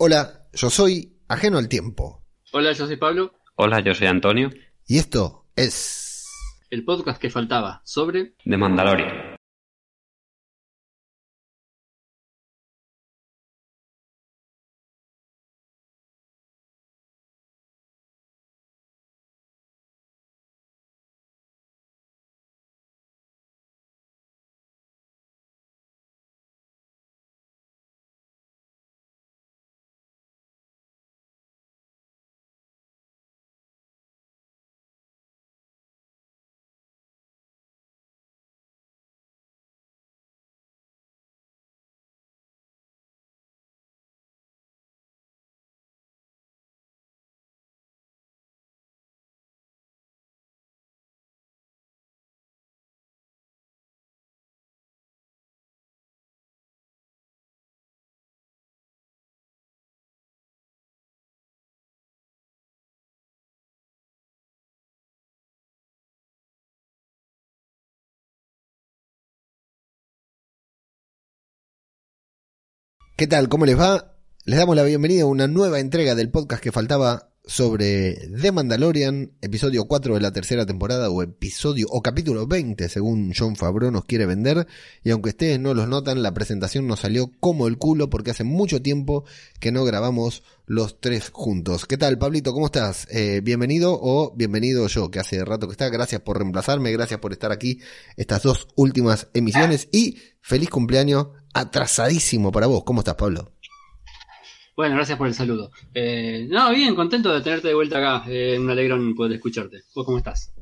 Hola, yo soy Ajeno al Tiempo. Hola, yo soy Pablo. Hola, yo soy Antonio. Y esto es... El podcast que faltaba sobre... De Mandalorian. ¿Qué tal? ¿Cómo les va? Les damos la bienvenida a una nueva entrega del podcast que faltaba sobre The Mandalorian, episodio 4 de la tercera temporada, o episodio, o capítulo 20, según John Favreau nos quiere vender. Y aunque ustedes no los notan, la presentación nos salió como el culo porque hace mucho tiempo que no grabamos los tres juntos. ¿Qué tal, Pablito? ¿Cómo estás? Eh, bienvenido o bienvenido yo, que hace rato que está. Gracias por reemplazarme, gracias por estar aquí estas dos últimas emisiones y feliz cumpleaños atrasadísimo para vos. ¿Cómo estás, Pablo? Bueno, gracias por el saludo. Eh, no, bien, contento de tenerte de vuelta acá. Eh, un alegrón poder escucharte. ¿Vos cómo estás?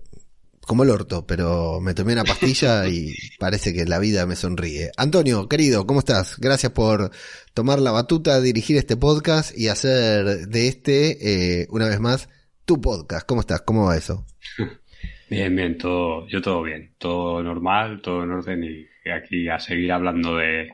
Como el orto, pero me tomé una pastilla y parece que la vida me sonríe. Antonio, querido, ¿cómo estás? Gracias por tomar la batuta, dirigir este podcast y hacer de este, eh, una vez más, tu podcast. ¿Cómo estás? ¿Cómo va eso? Bien, bien, todo, yo todo bien, todo normal, todo en orden y aquí a seguir hablando de,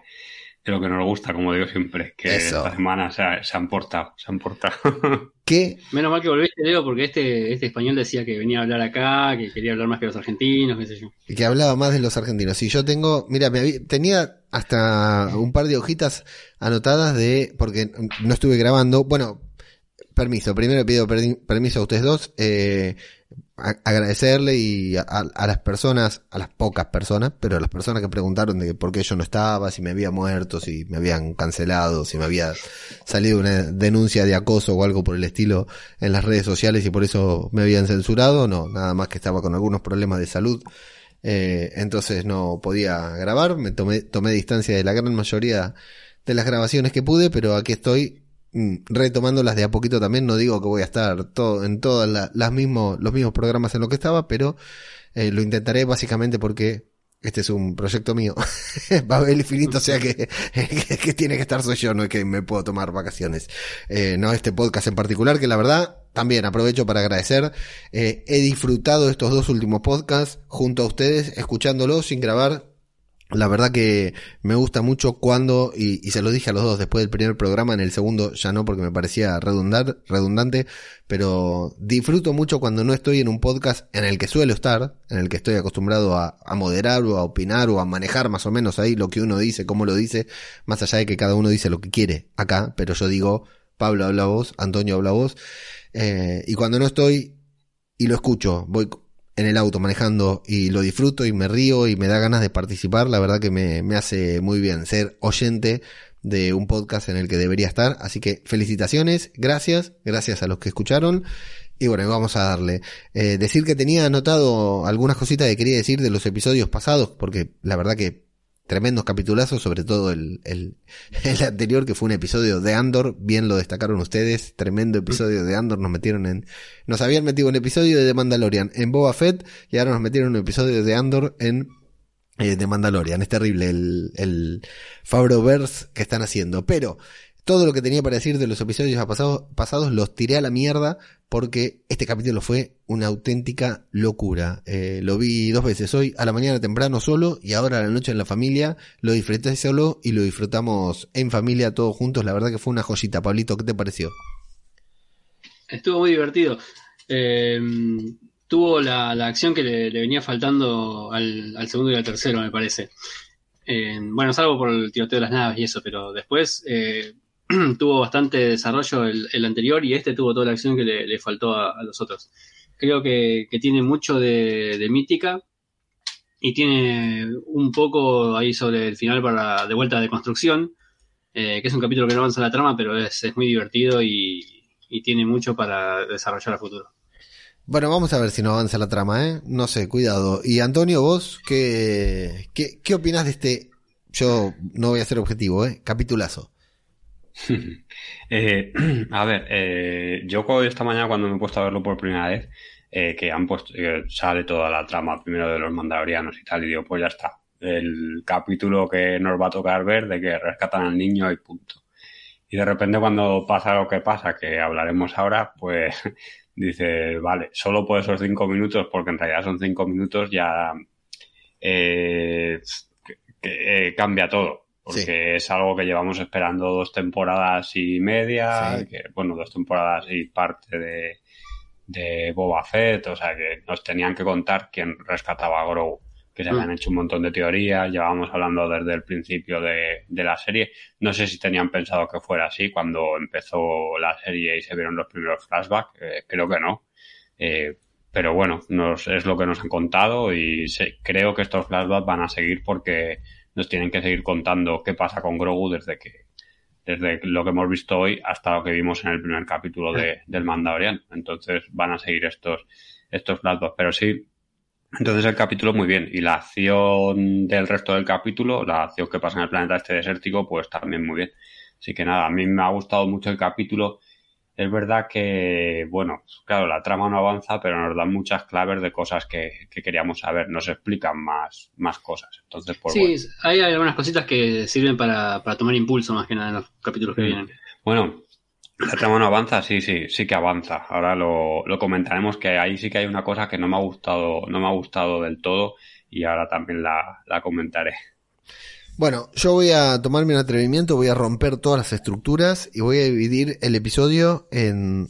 de lo que nos gusta, como digo siempre, que Eso. esta semana se, ha- se han portado, se han portado. ¿Qué? Menos mal que volviste, Leo, porque este, este español decía que venía a hablar acá, que quería hablar más que los argentinos, qué sé yo. que hablaba más de los argentinos. Y yo tengo, mira, me tenía hasta un par de hojitas anotadas de, porque no estuve grabando. Bueno, permiso, primero pido permiso a ustedes dos, eh, agradecerle y a, a- las personas, a las pocas personas, pero a las personas que preguntaron de por qué yo no estaba, si me había muerto, si me habían cancelado, si me había salido una denuncia de acoso o algo por el estilo en las redes sociales y por eso me habían censurado, no, nada más que estaba con algunos problemas de salud. Eh, entonces no podía grabar, me tomé, tomé distancia de la gran mayoría de las grabaciones que pude, pero aquí estoy retomándolas de a poquito también. No digo que voy a estar todo, en todos la- las mismos, los mismos programas en lo que estaba, pero eh, lo intentaré básicamente porque este es un proyecto mío. Babel infinito, o sea que, que, que tiene que estar soy yo, no es que me puedo tomar vacaciones. Eh, no este podcast en particular, que la verdad también aprovecho para agradecer. Eh, he disfrutado estos dos últimos podcasts junto a ustedes, escuchándolos sin grabar. La verdad que me gusta mucho cuando, y, se lo dije a los dos después del primer programa, en el segundo ya no porque me parecía redundar, redundante, pero disfruto mucho cuando no estoy en un podcast en el que suelo estar, en el que estoy acostumbrado a, a moderar o a opinar o a manejar más o menos ahí lo que uno dice, cómo lo dice, más allá de que cada uno dice lo que quiere acá, pero yo digo, Pablo habla vos, Antonio habla vos, eh, y cuando no estoy y lo escucho, voy en el auto manejando y lo disfruto y me río y me da ganas de participar, la verdad que me, me hace muy bien ser oyente de un podcast en el que debería estar. Así que felicitaciones, gracias, gracias a los que escucharon. Y bueno, vamos a darle. Eh, decir que tenía anotado algunas cositas que quería decir de los episodios pasados, porque la verdad que tremendos capitulazos, sobre todo el, el, anterior, que fue un episodio de Andor, bien lo destacaron ustedes, tremendo episodio de Andor, nos metieron en, nos habían metido un episodio de The Mandalorian en Boba Fett, y ahora nos metieron un episodio de Andor en eh, de Mandalorian. Es terrible el, el Fabroverse que están haciendo. Pero todo lo que tenía para decir de los episodios pasados, los tiré a la mierda porque este capítulo fue una auténtica locura. Eh, lo vi dos veces, hoy a la mañana temprano solo y ahora a la noche en la familia. Lo disfruté solo y lo disfrutamos en familia todos juntos. La verdad que fue una joyita. Pablito, ¿qué te pareció? Estuvo muy divertido. Eh, tuvo la, acción que le, venía faltando al, segundo y al tercero, me parece. Eh, bueno, salvo por el tiroteo de las naves y eso, pero después tuvo bastante desarrollo el, anterior y este tuvo toda la acción que le, faltó a, los otros. Creo que, tiene mucho de, mítica y tiene un poco ahí sobre el final para de vuelta de construcción, eh, que es un capítulo que no avanza la trama, pero es, muy divertido y, y tiene mucho para desarrollar a futuro. Bueno, vamos a ver si no avanza la trama, ¿eh? No sé, cuidado. Y Antonio, vos, ¿qué, qué, qué opinás de este, yo no voy a ser objetivo, ¿eh? Capitulazo. eh, a ver, eh, yo esta mañana cuando me he puesto a verlo por primera vez, eh, que han puesto, sale toda la trama primero de los mandalorianos y tal, y digo, pues ya está. El capítulo que nos va a tocar ver de que rescatan al niño y punto. Y de repente cuando pasa lo que pasa, que hablaremos ahora, pues dice, vale, solo por esos cinco minutos, porque en realidad son cinco minutos, ya eh, eh, cambia todo. Porque es algo que llevamos esperando dos temporadas y media, que, bueno, dos temporadas y parte de, de Boba Fett, o sea que nos tenían que contar quién rescataba a Grogu que se habían mm. hecho un montón de teorías, llevábamos hablando desde el principio de, la serie. No sé si tenían pensado que fuera así cuando empezó la serie y se vieron los primeros flashbacks, eh, creo que no. Eh, pero bueno, nos, es lo que nos han contado y creo que estos flashbacks van a seguir porque nos tienen que seguir contando qué pasa con Grogu desde que desde lo que hemos visto hoy hasta lo que vimos en el primer capítulo de, del Mandalorian. Entonces van a seguir estos estos flashbacks, pero sí entonces el capítulo muy bien. Y la acción del resto del capítulo, la acción que pasa en el planeta este desértico, pues también muy bien. Así que nada, a mí me ha gustado mucho el capítulo. Es verdad que, bueno, claro, la trama no avanza, pero nos dan muchas claves de cosas que, queríamos saber. Nos explican más, más cosas. Entonces, pues, sí, hay algunas cositas que sirven para, para tomar impulso más que nada en los capítulos que vienen. Bueno, la trama no avanza, sí, sí, sí que avanza. Ahora lo, lo, comentaremos que ahí sí que hay una cosa que no me ha gustado, no me ha gustado del todo y ahora también la, la comentaré. Bueno, yo voy a tomarme un atrevimiento, voy a romper todas las estructuras y voy a dividir el episodio en,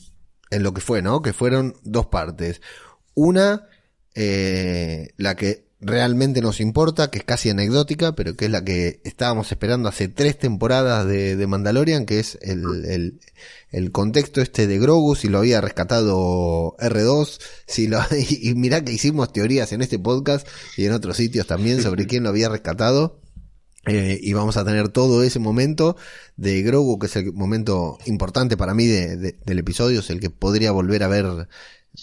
en lo que fue, ¿no? Que fueron dos partes. Una, eh, la que realmente nos importa, que es casi anecdótica, pero que es la que estábamos esperando hace tres temporadas de, de Mandalorian, que es el, el, el, contexto este de Grogu, si lo había rescatado R2, si lo, y, y mirá que hicimos teorías en este podcast y en otros sitios también sobre quién lo había rescatado. Eh, y vamos a tener todo ese momento de Grogu, que es el momento importante para mí de, del episodio, es el que podría volver a ver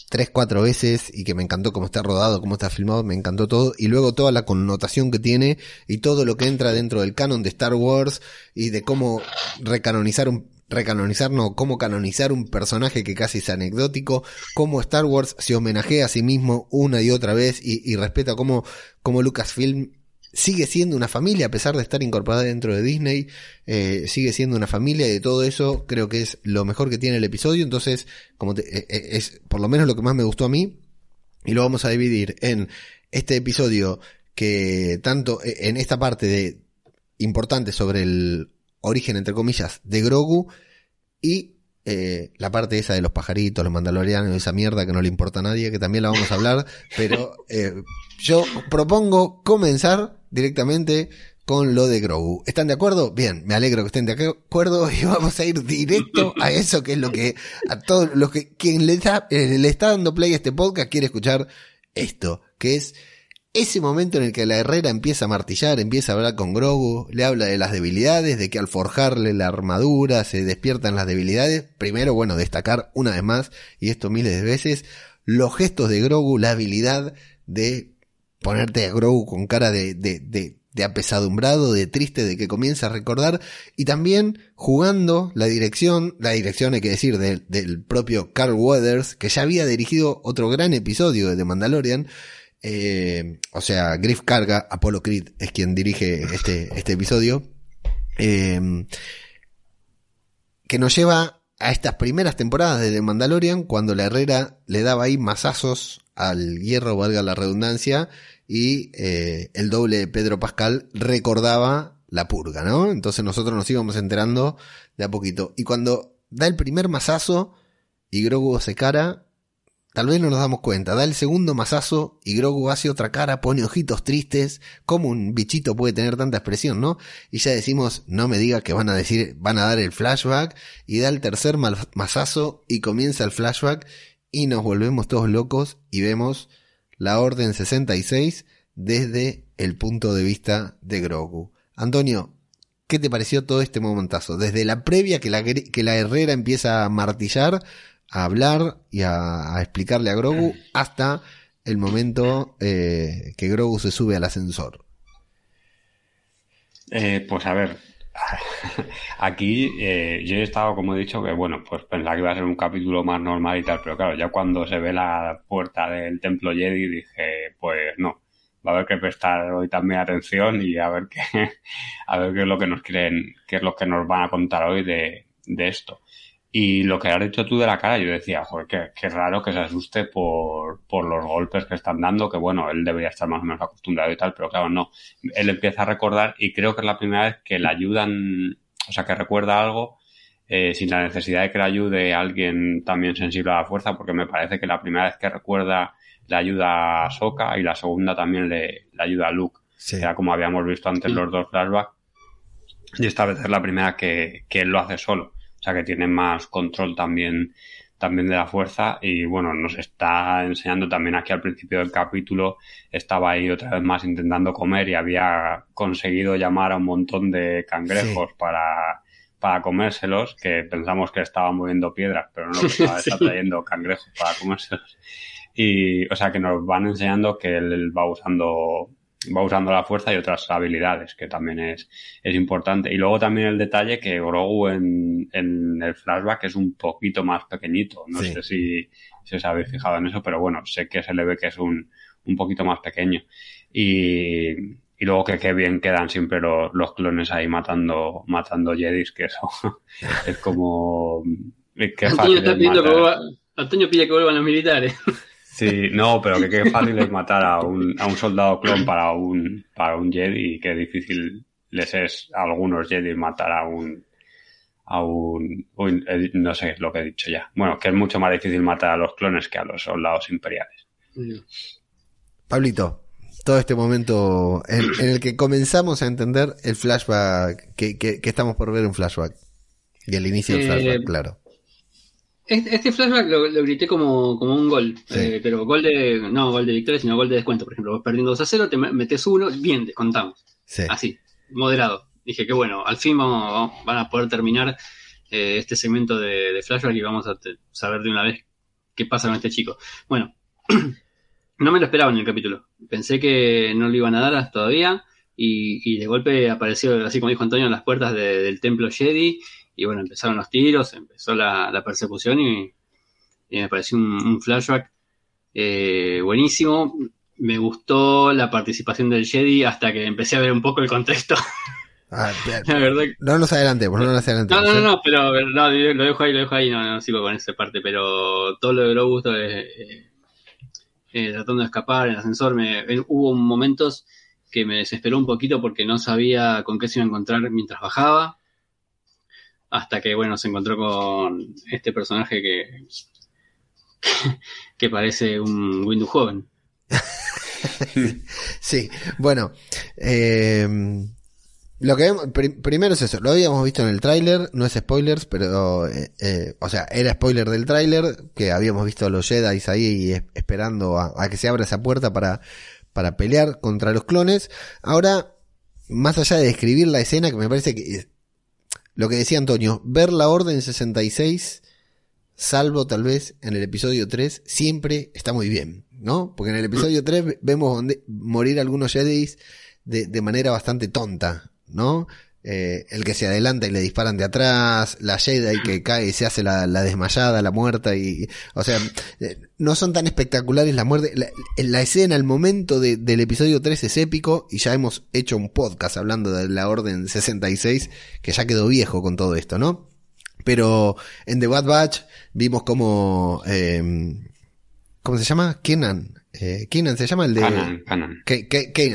tres, cuatro veces y que me encantó cómo está rodado, cómo está filmado, me encantó todo. Y luego toda la connotación que tiene y todo lo que entra dentro del canon de Star Wars y de cómo recanonizar un, recanonizar, no, cómo canonizar un personaje que casi es anecdótico, cómo Star Wars se homenajea a sí mismo una y otra vez y, y respeta cómo, cómo Lucasfilm sigue siendo una familia, a pesar de estar incorporada dentro de Disney, eh, sigue siendo una familia y de todo eso creo que es lo mejor que tiene el episodio, entonces como eh, eh, es por lo menos lo que más me gustó a mí y lo vamos a dividir en este episodio que tanto en esta parte de importante sobre el origen entre comillas de Grogu y la parte esa de los pajaritos, los mandalorianos, esa mierda que no le importa a nadie, que también la vamos a hablar, pero yo propongo comenzar directamente con lo de Grogu. ¿Están de acuerdo? Bien, me alegro que estén de acuerdo y vamos a ir directo a eso que es lo que a todos los que quien le está, eh, le está dando play a este podcast quiere escuchar esto, que es ese momento en el que la Herrera empieza a martillar, empieza a hablar con Grogu, le habla de las debilidades, de que al forjarle la armadura se despiertan las debilidades. Primero, bueno, destacar una vez más, y esto miles de veces, los gestos de Grogu, la habilidad de ponerte a Grogu con cara de, de, de, de, apesadumbrado, de triste, de que comienza a recordar, y también jugando la dirección, la dirección hay que decir del propio Carl Weathers, que ya había dirigido otro gran episodio de The Mandalorian, eh, o sea, Griff Carga, Apollo Creed es quien dirige este, este episodio, eh, que nos lleva a estas primeras temporadas de The Mandalorian, cuando la Herrera le daba ahí masazos al hierro, valga la redundancia, y eh, el doble de Pedro Pascal recordaba la purga, ¿no? Entonces nosotros nos íbamos enterando de a poquito. Y cuando da el primer mazazo y Grogu se cara, tal vez no nos damos cuenta. Da el segundo mazazo y Grogu hace otra cara, pone ojitos tristes. ¿Cómo un bichito puede tener tanta expresión, no? Y ya decimos, no me diga que van a decir, van a dar el flashback. Y da el tercer mazazo y comienza el flashback y nos volvemos todos locos y vemos la Orden 66 desde el punto de vista de Grogu. Antonio, ¿qué te pareció todo este momentazo? Desde la previa que la, que la Herrera empieza a martillar, a hablar y a, explicarle a Grogu, hasta el momento eh, que Grogu se sube al ascensor. Eh, pues a ver, aquí eh, yo he estado, como he dicho, que bueno, pues pensaba que iba a ser un capítulo más normal y tal, pero claro, ya cuando se ve la puerta del templo Jedi dije, pues no, va a haber que prestar hoy también atención y a ver qué, a ver qué es lo que nos quieren, qué es lo que nos van a contar hoy de, de esto. Y lo que has dicho tú de la cara, yo decía, joder, qué, qué raro que se asuste por, por los golpes que están dando, que bueno, él debería estar más o menos acostumbrado y tal, pero claro, no. Él empieza a recordar y creo que es la primera vez que le ayudan, o sea, que recuerda algo eh, sin la necesidad de que le ayude alguien también sensible a la fuerza, porque me parece que la primera vez que recuerda le ayuda a Soka y la segunda también le, le ayuda a Luke. Sí. Ya como habíamos visto antes los dos flashbacks. Y esta vez es la primera que, que él lo hace solo. O sea que tiene más control también, también de la fuerza. Y bueno, nos está enseñando también aquí al principio del capítulo. Estaba ahí otra vez más intentando comer y había conseguido llamar a un montón de cangrejos sí. para, para comérselos, que pensamos que estaban moviendo piedras, pero no, que estaba sí. trayendo cangrejos para comérselos. Y, o sea, que nos van enseñando que él va usando va usando la fuerza y otras habilidades, que también es, es importante. Y luego también el detalle que Grogu en, en el flashback es un poquito más pequeñito. No sí. sé si, si os habéis fijado en eso, pero bueno, sé que se le ve que es un, un poquito más pequeño. Y, y luego que qué bien quedan siempre los, los clones ahí matando, matando Jedis, que eso es como... Qué Antonio, está pidiendo que vuelva, Antonio pide que vuelvan los militares. Sí, no, pero que qué fácil es matar a un, a un soldado clon para un, para un Jedi y qué difícil les es a algunos Jedi matar a un, a un, un, no sé lo que he dicho ya. Bueno, que es mucho más difícil matar a los clones que a los soldados imperiales. Pablito, todo este momento en, en, el que comenzamos a entender el flashback, que, que, que, estamos por ver un flashback. Y el inicio del flashback, eh, claro. Este flashback lo, lo grité como, como, un gol, sí. eh, pero gol de, no gol de victoria, sino gol de descuento. Por ejemplo, vos perdiendo 2 a 0, te metes uno, bien, descontamos. Sí. Así, moderado. Dije que bueno, al fin vamos, vamos van a poder terminar eh, este segmento de, de, flashback y vamos a saber de una vez qué pasa con este chico. Bueno, no me lo esperaba en el capítulo. Pensé que no lo iban a dar todavía y, y de golpe apareció, así como dijo Antonio, en las puertas de, del templo Jedi y bueno, empezaron los tiros, empezó la, la persecución y, y, me pareció un, un flashback eh, buenísimo. Me gustó la participación del Jedi hasta que empecé a ver un poco el contexto. Ah, la verdad no nos adelantemos, no nos adelantemos. No, no, no, pero no, lo dejo ahí, lo dejo ahí, no, no sigo con esa parte, pero todo lo de Grogu, eh, eh, tratando de escapar en el ascensor, me, hubo momentos que me desesperó un poquito porque no sabía con qué se iba a encontrar mientras bajaba hasta que, bueno, se encontró con este personaje que, que, parece un Windows joven. sí, bueno, eh, lo que pr primero es eso, lo habíamos visto en el tráiler, no es spoilers, pero, eh, eh, o sea, era spoiler del tráiler, que habíamos visto a los Jedi ahí esperando a, a, que se abra esa puerta para, para pelear contra los clones. Ahora, más allá de describir la escena, que me parece que lo que decía Antonio, ver la Orden 66, salvo tal vez en el episodio 3, siempre está muy bien, ¿no? Porque en el episodio 3 vemos morir algunos Jedi de, de manera bastante tonta, ¿no? Eh, el que se adelanta y le disparan de atrás, la Jedi que cae y se hace la, la desmayada, la muerta y, o sea, eh, no son tan espectaculares la muerte, la, la escena, el momento de, del episodio 3 es épico y ya hemos hecho un podcast hablando de la Orden 66 que ya quedó viejo con todo esto, ¿no? Pero en The Bad Batch vimos como, eh, ¿cómo se llama? Kenan, eh, Kenan se llama el de. Kanan, Kanan.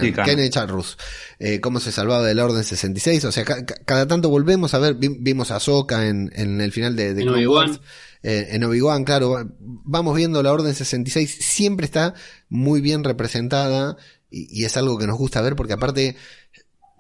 Sí, Kanan. Kanan Charrus. Eh, cómo se salvaba del Orden 66. O sea, ca- ca- cada tanto volvemos a ver, vi- vimos a Ahsoka en, en el final de, de En Obi-Wan. Eh, en Obi-Wan, claro. Vamos viendo la Orden 66. Siempre está muy bien representada. Y, y es algo que nos gusta ver porque aparte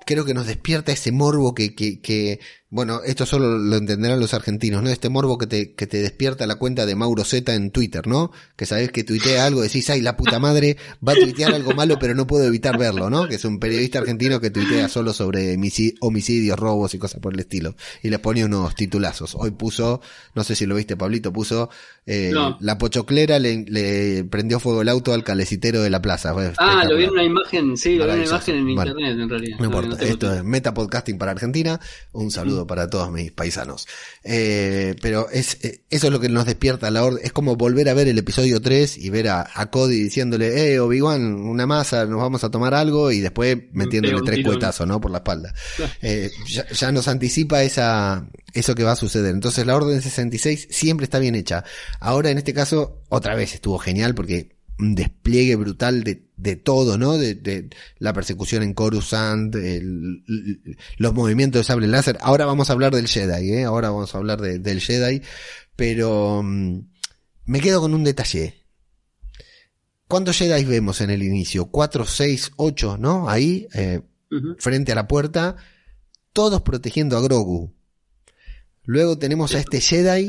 creo que nos despierta ese morbo que, que, que, bueno, esto solo lo entenderán los argentinos, ¿no? Este morbo que te, que te despierta la cuenta de Mauro Z en Twitter, ¿no? Que sabés que tuitea algo, decís, ay, la puta madre va a tuitear algo malo, pero no puedo evitar verlo, ¿no? Que es un periodista argentino que tuitea solo sobre homicid- homicidios, robos y cosas por el estilo. Y les pone unos titulazos. Hoy puso, no sé si lo viste, Pablito, puso, eh, No. la pochoclera le, le prendió fuego el auto al calecitero de la plaza. Ah, lo vi en una imagen, sí, lo vi en una imagen en internet en realidad. No importa, esto es Meta Podcasting para Argentina. Un saludo para todos mis paisanos. Eh, pero es, eh, eso es lo que nos despierta la orden. Es como volver a ver el episodio 3 y ver a, a Cody diciéndole, eh, Obi-Wan, una masa, nos vamos a tomar algo y después metiéndole un tres cuetazos, ¿no? Por la espalda. Eh, ya, ya nos anticipa esa, eso que va a suceder. Entonces la orden 66 siempre está bien hecha. Ahora en este caso, otra vez estuvo genial porque un despliegue brutal de, de todo, ¿no? De, de la persecución en Coruscant, el- los movimientos de sable láser. Ahora vamos a hablar del Jedi, ¿eh? Ahora vamos a hablar de- del Jedi. Pero mm, me quedo con un detalle. ¿Cuántos Jedi vemos en el inicio? ¿Cuatro, seis, ocho, no? Ahí, eh, frente a la puerta, todos protegiendo a Grogu. Luego tenemos a este Jedi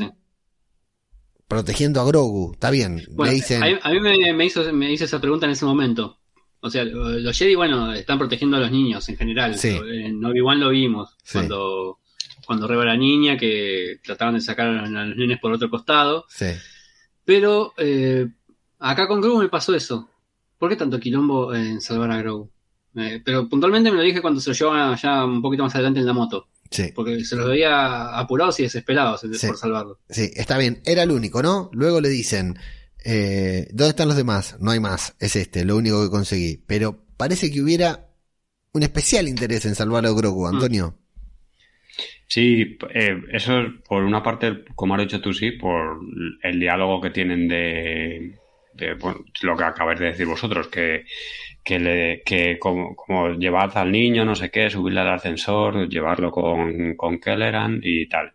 protegiendo a Grogu. Está bien, Bueno, le dicen... a mí, a mí me, me hizo, me hizo esa pregunta en ese momento. O sea, los Jedi, bueno, están protegiendo a los niños en general. Sí. En Obi-Wan lo vimos. Sí. Cuando, cuando reba la niña, que trataban de sacar a los nenes por otro costado. Sí. Pero eh, acá con Grogu me pasó eso. ¿Por qué tanto quilombo en salvar a Grogu? Eh, pero puntualmente me lo dije cuando se lo llevaban ya un poquito más adelante en la moto. Sí, Porque se los veía apurados y desesperados Sí. por salvarlo. sí, está bien. Era el único, ¿no? Luego le dicen, eh, ¿dónde están los demás? No hay más. Es este, lo único que conseguí. Pero parece que hubiera un especial interés en salvar a Grogu, Antonio. Sí, eh, eso es por una parte, como has dicho tú, sí, por el diálogo que tienen de, de, bueno, lo que acabáis de decir vosotros, que, que, le, que como, como llevad al niño, no sé qué, subirle al ascensor, llevarlo con, con Kelleran y tal.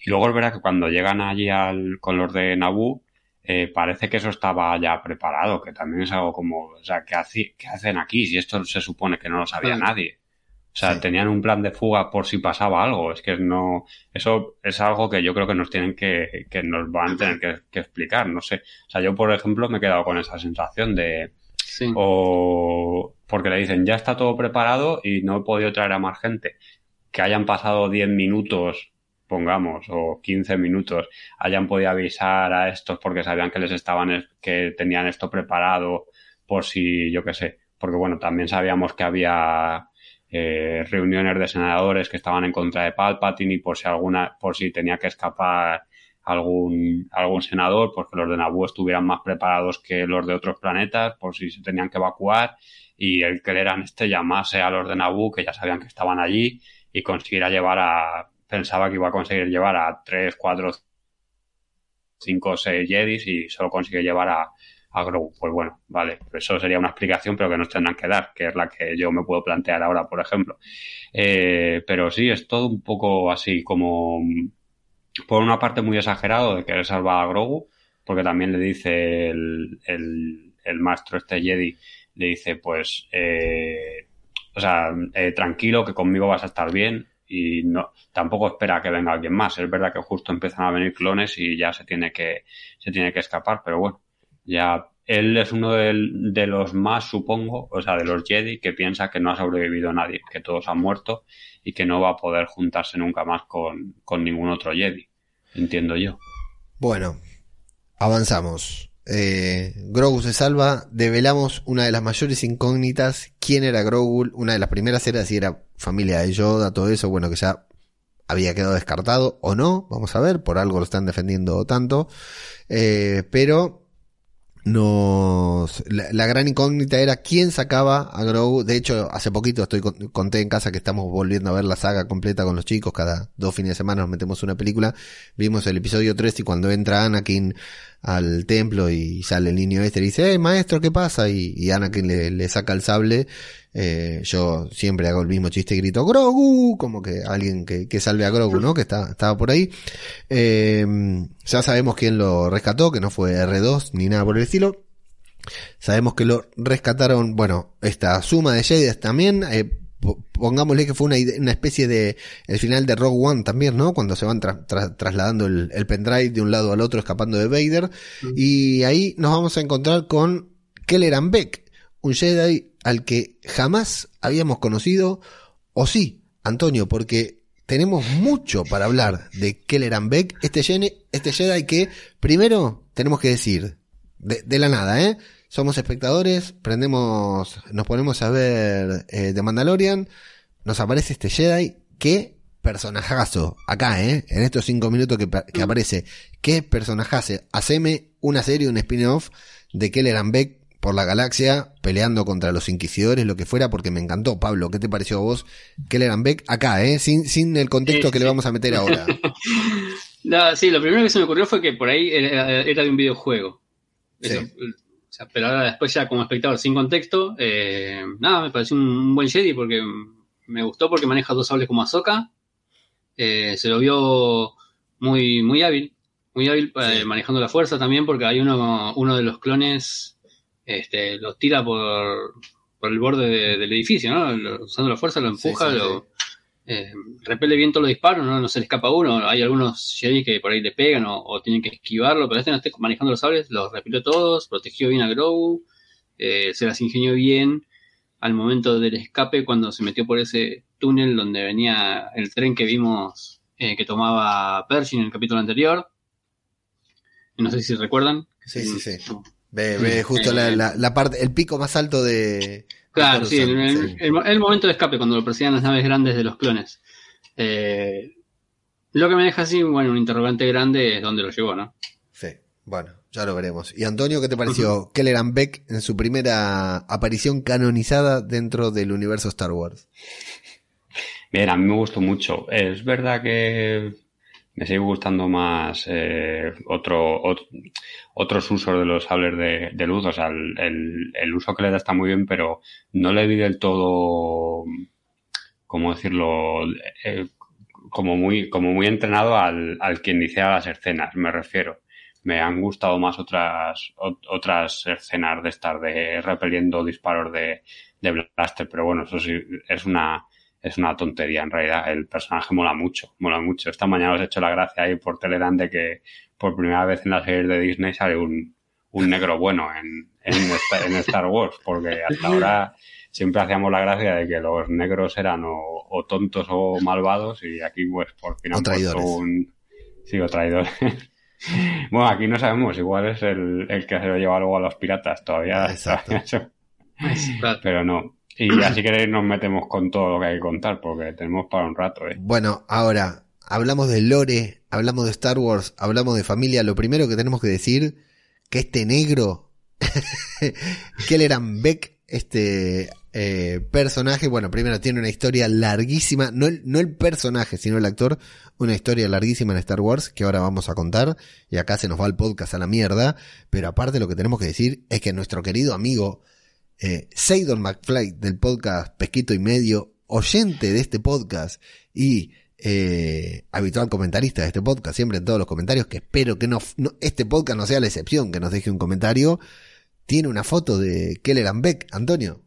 Y luego es verdad que cuando llegan allí al, con los de Naboo, eh, parece que eso estaba ya preparado, que también es algo como, o sea, ¿qué, haci- qué hacen aquí? Si esto se supone que no lo sabía Claro. nadie. O sea, Sí. tenían un plan de fuga por si pasaba algo. Es que no, eso es algo que yo creo que nos tienen que, que nos van a tener que, que explicar. No sé. O sea, yo, por ejemplo, me he quedado con esa sensación de, O porque le dicen, ya está todo preparado y no he podido traer a más gente. Que hayan pasado 10 minutos, pongamos, o 15 minutos, hayan podido avisar a estos porque sabían que les estaban, que tenían esto preparado por si, yo qué sé. Porque bueno, también sabíamos que había eh, reuniones de senadores que estaban en contra de Palpatine y por si alguna, por si tenía que escapar algún, algún senador, pues que los de Naboo estuvieran más preparados que los de otros planetas, por si se tenían que evacuar, y el que eran este llamase a los de Naboo, que ya sabían que estaban allí, y consiguiera llevar a, pensaba que iba a conseguir llevar a tres, cuatro, cinco o seis Jedis y solo consigue llevar a, a Grogu. Pues bueno, vale, pues eso sería una explicación, pero que nos tendrán que dar, que es la que yo me puedo plantear ahora, por ejemplo. Eh, pero sí, es todo un poco así como, por una parte muy exagerado de querer salvar a Grogu, porque también le dice el, el, el maestro este Jedi, le dice pues, eh, o sea, eh, tranquilo que conmigo vas a estar bien y no, tampoco espera que venga alguien más. Es verdad que justo empiezan a venir clones y ya se tiene que, se tiene que escapar, pero bueno, ya él es uno del- de, los más, supongo, o sea, de los Jedi que piensa que no ha sobrevivido nadie, que todos han muerto y que no va a poder juntarse nunca más con, con ningún otro Jedi. Entiendo yo. Bueno, avanzamos. eh, Grogu se salva, develamos una de las mayores incógnitas, quién era Grogu, una de las primeras era si era familia de Yoda, todo eso, bueno, que ya había quedado descartado o no, vamos a ver, por algo lo están defendiendo tanto, eh, pero nos la, gran incógnita era quién sacaba a Grogu. De hecho, hace poquito estoy conté en casa que estamos volviendo a ver la saga completa con los chicos. Cada dos fines de semana nos metemos una película. Vimos el episodio 3 y cuando entra Anakin al templo y sale el niño este y dice, eh, maestro, ¿qué pasa? Y, y Anakin le, le, saca el sable. Eh, yo siempre hago el mismo chiste y grito, Grogu, como que alguien que, que salve a Grogu, ¿no? Que está, estaba por ahí. Eh, ya sabemos quién lo rescató, que no fue R2 ni nada por el estilo. Sabemos que lo rescataron, bueno, esta suma de Jedi también, eh, pongámosle que fue una, una, especie de el final de Rogue One también, ¿no? Cuando se van tra tra trasladando el, el, pendrive de un lado al otro escapando de Vader. Mm. Y ahí nos vamos a encontrar con Kelleran Beck, un Jedi al que jamás habíamos conocido, o sí, Antonio, porque tenemos mucho para hablar de Kelleran Beck, este, Jedi, este Jedi que primero tenemos que decir, de, de la nada, ¿eh? Somos espectadores, prendemos, nos ponemos a ver eh, The Mandalorian, nos aparece este Jedi, qué personajazo, acá, eh, en estos cinco minutos que, que aparece, qué personajazo, haceme una serie, un spin-off de Kelleran Beck por la galaxia, peleando contra los inquisidores, lo que fuera, porque me encantó. Pablo, ¿qué te pareció a vos? Kelleran Beck, acá, eh, sin, sin el contexto Sí, que le vamos a meter ahora. No, sí, lo primero que se me ocurrió fue que por ahí era, era de un videojuego. Eso, Sí. O sea, pero ahora después ya como espectador sin contexto, eh, nada, me pareció un buen Jedi porque me gustó porque maneja dos sables como Ahsoka. Eh, se lo vio muy, muy hábil, muy hábil eh, Sí. manejando la fuerza también porque hay uno, uno de los clones, este, lo tira por, por el borde de- del edificio, ¿no? Lo- usando la fuerza lo empuja, Sí, sí, lo, eh, repele bien todos los disparos, ¿no? no se le escapa uno. Hay algunos Jedi que por ahí le pegan o, o tienen que esquivarlo, pero este no esté manejando los sables, los repelió todos, protegió bien a Grogu, eh, se las ingenió bien al momento del escape cuando se metió por ese túnel donde venía el tren que vimos eh, que tomaba Pershing en el capítulo anterior. No sé si recuerdan. Sí, sí, sí. Ve, ve justo Eh, la, la, la parte, el pico más alto de. Claro, sí, el, Coruscant, el- sí. el- el momento de escape, cuando lo persiguen las naves grandes de los clones. Eh, lo que me deja así, bueno, un interrogante grande es dónde lo llevó, ¿no? Sí, bueno, ya lo veremos. Y Antonio, ¿qué te pareció Kelleran Beck en su primera aparición canonizada dentro del universo Star Wars? Bien, a mí me gustó mucho. Es verdad que me sigue gustando más eh, otro, ot- otros usos de los sables de, luz. O sea, el, el- uso que le da está muy bien, pero no le vi del todo, ¿cómo decirlo? Eh, como muy, como muy entrenado al, al que inicia las escenas, me refiero. Me han gustado más otras, ot- otras escenas de estar de repeliendo disparos de, de blaster, pero bueno, eso sí, es una, es una tontería en realidad. El personaje mola mucho, mola mucho. Esta mañana os he hecho la gracia ahí por Telegram de que por primera vez en la serie de Disney sale un, un negro bueno en, en, Star, en Star Wars, porque hasta ahora siempre hacíamos la gracia de que los negros eran o, o tontos o malvados y aquí pues por fin han puesto un... Sí, o traidores. bueno, aquí no sabemos, igual es el, el que se lo lleva luego a los piratas, todavía, Exacto. todavía Claro. pero no. Y así queréis nos metemos con todo lo que hay que contar, porque tenemos para un rato, ¿eh? Bueno, ahora, hablamos de Lore, hablamos de Star Wars, hablamos de familia. Lo primero que tenemos que decir, que este negro, Kelleran Beck, este eh, personaje, bueno, primero tiene una historia larguísima, no el, no el personaje, sino el actor, una historia larguísima en Star Wars que ahora vamos a contar, y acá se nos va el podcast a la mierda, pero aparte lo que tenemos que decir es que nuestro querido amigo eh, Seidon McFly del podcast Pesquito y Medio, oyente de este podcast y eh, habitual comentarista de este podcast, siempre en todos los comentarios, que espero que no, este podcast no sea la excepción, que nos deje un comentario, tiene una foto de Kelleran Beck, Antonio.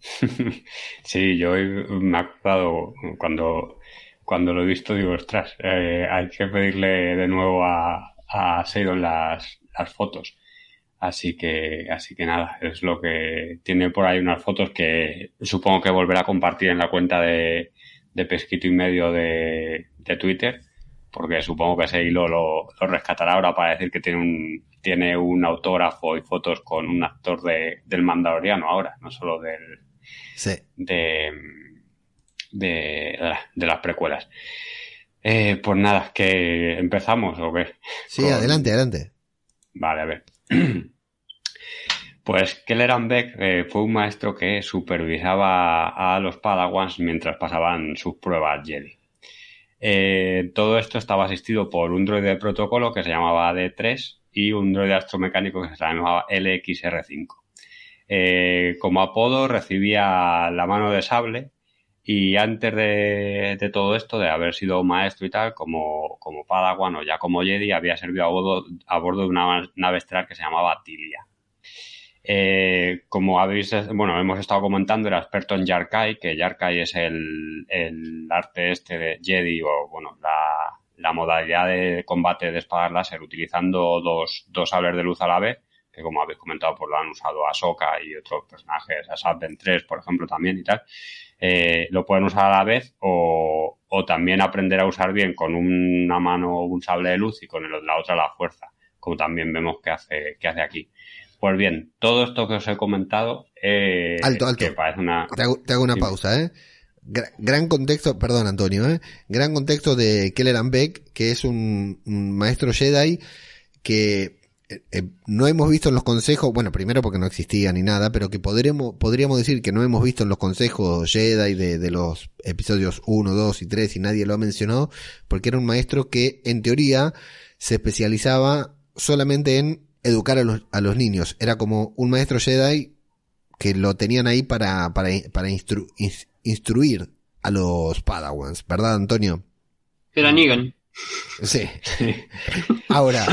Sí, yo me he acordado cuando, cuando lo he visto, digo, ostras, eh, hay que pedirle de nuevo a, a Seidon las fotos. Así que, así que nada, es lo que tiene por ahí unas fotos que supongo que volverá a compartir en la cuenta de, de Pesquito y Medio de, de Twitter, porque supongo que ese hilo lo, lo rescatará ahora para decir que tiene un, tiene un autógrafo y fotos con un actor de, del Mandaloriano ahora, no solo del, Sí. de, de, de las precuelas. Eh, pues nada, que empezamos o qué. Sí, Con- adelante, adelante. Vale, a ver. Pues Kelleran Beck eh, fue un maestro que supervisaba a los Padawans mientras pasaban sus pruebas Jedi. Eh, todo esto estaba asistido por un droide de protocolo que se llamaba D3 y un droide astromecánico que se llamaba LXR5. Eh, como apodo recibía la mano de sable y antes de, todo esto, de haber sido maestro y tal, como, como Padawan o ya como Jedi, había servido a bordo, a bordo de una nave estelar que se llamaba Tilia. Eh, como habéis, bueno, hemos estado comentando, era experto en Yarkai, que Yarkai es el, el arte este de Jedi o, bueno, la, la modalidad de combate de espadas láser utilizando dos, dos sables de luz a la vez, que como habéis comentado, pues lo han usado Ahsoka y otros personajes, Asad Ben 3, por ejemplo, también y tal. Eh, lo pueden usar a la vez o, o también aprender a usar bien con una mano un sable de luz y con el- la otra la fuerza, como también vemos que hace, que hace aquí. Pues bien, todo esto que os he comentado, eh, Alto, alto. que parece una... Te hago, te hago una Sí. pausa, ¿eh? Gra- gran contexto, perdón Antonio, ¿eh? Gran contexto de Kelleran Beck, que es un, un maestro Jedi que eh, no hemos visto en los consejos, bueno, primero porque no existía ni nada, pero que podríamos, podríamos decir que no hemos visto en los consejos Jedi de, los episodios 1, 2 y 3 y nadie lo ha mencionado, porque era un maestro que en teoría se especializaba solamente en educar a los, a los niños. Era como un maestro Jedi que lo tenían ahí para, para, para instru- ins- instruir a los Padawans, ¿verdad, Antonio? Era Negan. Sí. Ahora,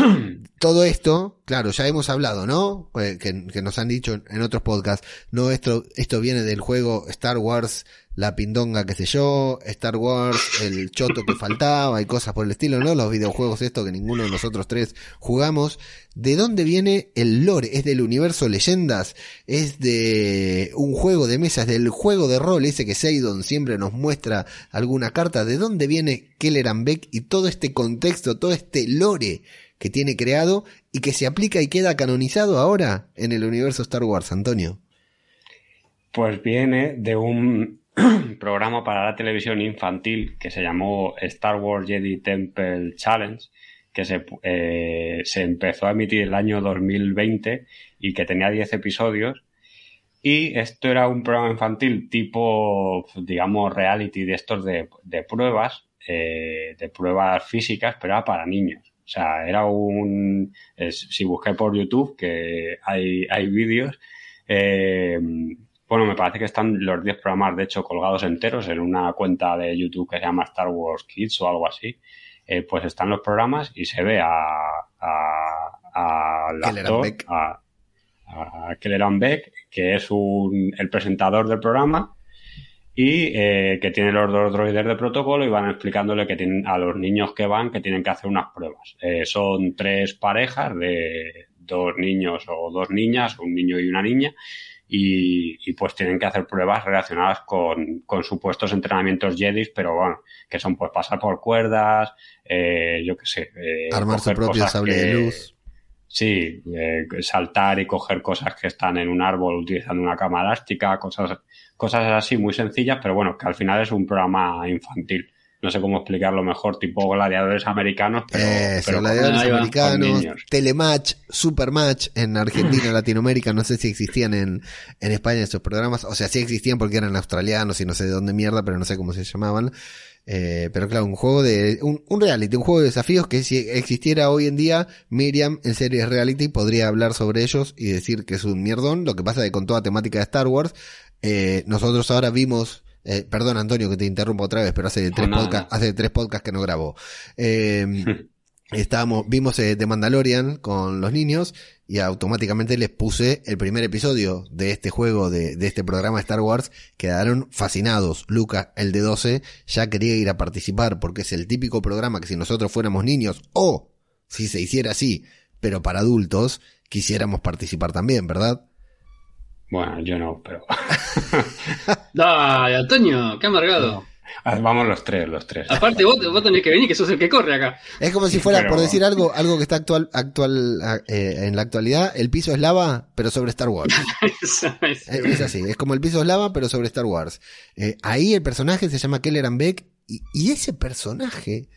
todo esto, claro, ya hemos hablado, ¿no? Eh, Que, que nos han dicho en otros podcasts, no, esto, esto viene del juego Star Wars, la pindonga, qué sé yo, Star Wars, el choto que faltaba y cosas por el estilo, ¿no? Los videojuegos esto que ninguno de nosotros tres jugamos. ¿De dónde viene el lore? ¿Es del universo leyendas? ¿Es de un juego de mesas? ¿Del juego de rol ese que Seidon siempre nos muestra alguna carta? ¿De dónde viene Kelleran Beck y todo este contexto, todo este lore que tiene creado y que se aplica y queda canonizado ahora en el universo Star Wars, Antonio? Pues viene de un programa para la televisión infantil que se llamó Star Wars Jedi Temple Challenge, que se, eh, se empezó a emitir el año 2020 y que tenía 10 episodios. Y esto era un programa infantil tipo, digamos, reality de estos de, de pruebas, eh, de pruebas físicas, pero era para niños. O sea, era un... si busqué por YouTube, que hay, hay vídeos, eh, bueno, me parece que están los 10 programas, de hecho, colgados enteros en una cuenta de YouTube que se llama Star Wars Kids o algo así. Eh, pues están los programas y se ve a, a, a- actor, Beck. a, a Kelleran Beck, que es un, el presentador del programa y eh, que tiene los dos droides de protocolo y van explicándole que tienen a los niños que van que tienen que hacer unas pruebas. Eh, son tres parejas de dos niños o dos niñas, un niño y una niña, y, y, pues tienen que hacer pruebas relacionadas con, con supuestos entrenamientos Jedi, pero bueno, que son pues pasar por cuerdas, eh, yo qué sé. eh, Armar su propio sable que- de luz. Sí, eh, saltar y coger cosas que están en un árbol utilizando una cama elástica, cosas, cosas así muy sencillas, pero bueno, que al final es un programa infantil. No sé cómo explicarlo mejor, tipo gladiadores americanos, pero, Eso, pero gladiadores con americanos, telematch, supermatch en Argentina, Latinoamérica, no sé si existían en, en España esos programas, o sea, sí existían porque eran australianos y no sé de dónde mierda, pero no sé cómo se llamaban. Eh, pero claro, un juego de, un, un reality, un juego de desafíos que si existiera hoy en día, Miriam en series reality podría hablar sobre ellos y decir que es un mierdón, lo que pasa es que con toda temática de Star Wars, eh, nosotros ahora vimos, eh, perdón Antonio que te interrumpo otra vez, pero hace tres podcasts, hace tres podcasts que no grabo. Eh, estábamos, vimos eh, The Mandalorian con los niños y automáticamente les puse el primer episodio de este juego, de, de este programa de Star Wars, quedaron fascinados. Luca, el de 12, ya quería ir a participar porque es el típico programa que si nosotros fuéramos niños o si se hiciera así, pero para adultos, quisiéramos participar también, ¿verdad? Bueno, yo no, pero Dale, Antonio, qué amargado. Ah, Vamos los tres, los tres. Aparte, vos, vos tenés que venir, que sos el que corre acá. Es como si fuera, Pero- por decir algo, algo que está actual, actual eh, en la actualidad, el piso es lava, pero sobre Star Wars. Es. Es así, es como el piso es lava, pero sobre Star Wars. Eh, ahí el personaje se llama Kelleran Beck, y, y ese personaje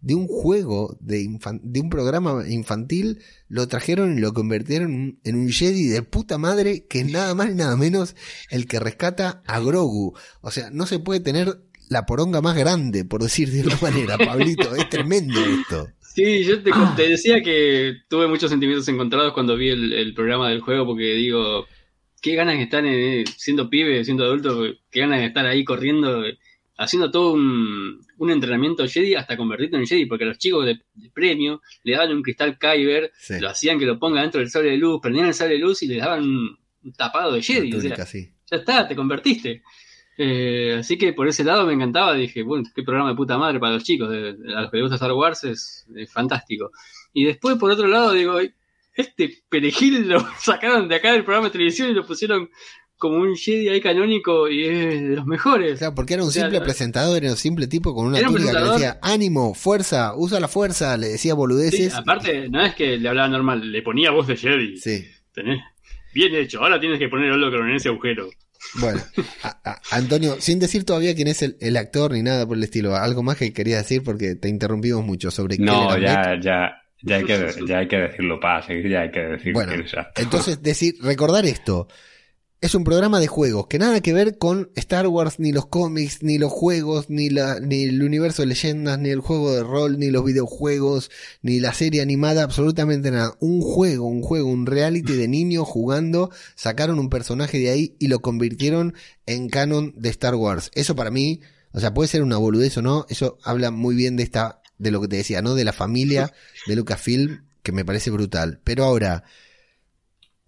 de un juego, de, un programa infantil, lo trajeron y lo convirtieron en un Jedi de puta madre, que es nada más y nada menos el que rescata a Grogu. O sea, no se puede tener la poronga más grande, por decir de una manera, Pablito. Es tremendo esto. Sí, yo te, te decía que tuve muchos sentimientos encontrados cuando vi el, el programa del juego, porque digo, qué ganas de estar en- siendo pibe, siendo adulto, qué ganas de estar ahí corriendo, haciendo todo un, un entrenamiento Jedi hasta convertirte en Jedi, porque a los chicos de, de premio le daban un cristal Kyber, Sí. lo hacían que lo ponga dentro del sable de luz, prendían el sable de luz y le daban un, un tapado de Jedi. La o sea, túnica, sí. ya está, te convertiste. Eh, así que por ese lado me encantaba, dije, bueno, qué programa de puta madre para los chicos, de- de- a los que les gusta Star Wars es, es fantástico. Y después, por otro lado, digo, este perejil lo sacaron de acá del programa de televisión y lo pusieron como un Jedi ahí canónico y es de los mejores. Claro, porque era un O sea, simple la- presentador, era un simple tipo con una túnica que le decía, ánimo, fuerza, usa la fuerza, le decía Sí, boludeces. aparte, no es que le hablaba normal, le ponía voz de Jedi. Sí. Tenés- Bien hecho, ahora tienes que poner holocron en ese agujero. Bueno, a- a- Antonio, sin decir todavía quién es el, el actor ni nada por el estilo, algo más que quería decir porque te interrumpimos mucho sobre No, Beck. ya, ya, ya hay que, ya hay que decirlo para seguir, ya hay que decir Bueno, el. Entonces, decir, recordar esto. Es un programa de juegos que nada que ver con Star Wars, ni los cómics, ni los juegos, ni, la, ni el universo de leyendas, ni el juego de rol, ni los videojuegos, ni la serie animada, absolutamente nada. Un juego, un juego, un reality de niños jugando, sacaron un personaje de ahí y lo convirtieron en canon de Star Wars. Eso para mí, o sea, puede ser una boludez o no, eso habla muy bien de esta, de lo que te decía, ¿no? De la familia de Lucasfilm, que me parece brutal. Pero ahora,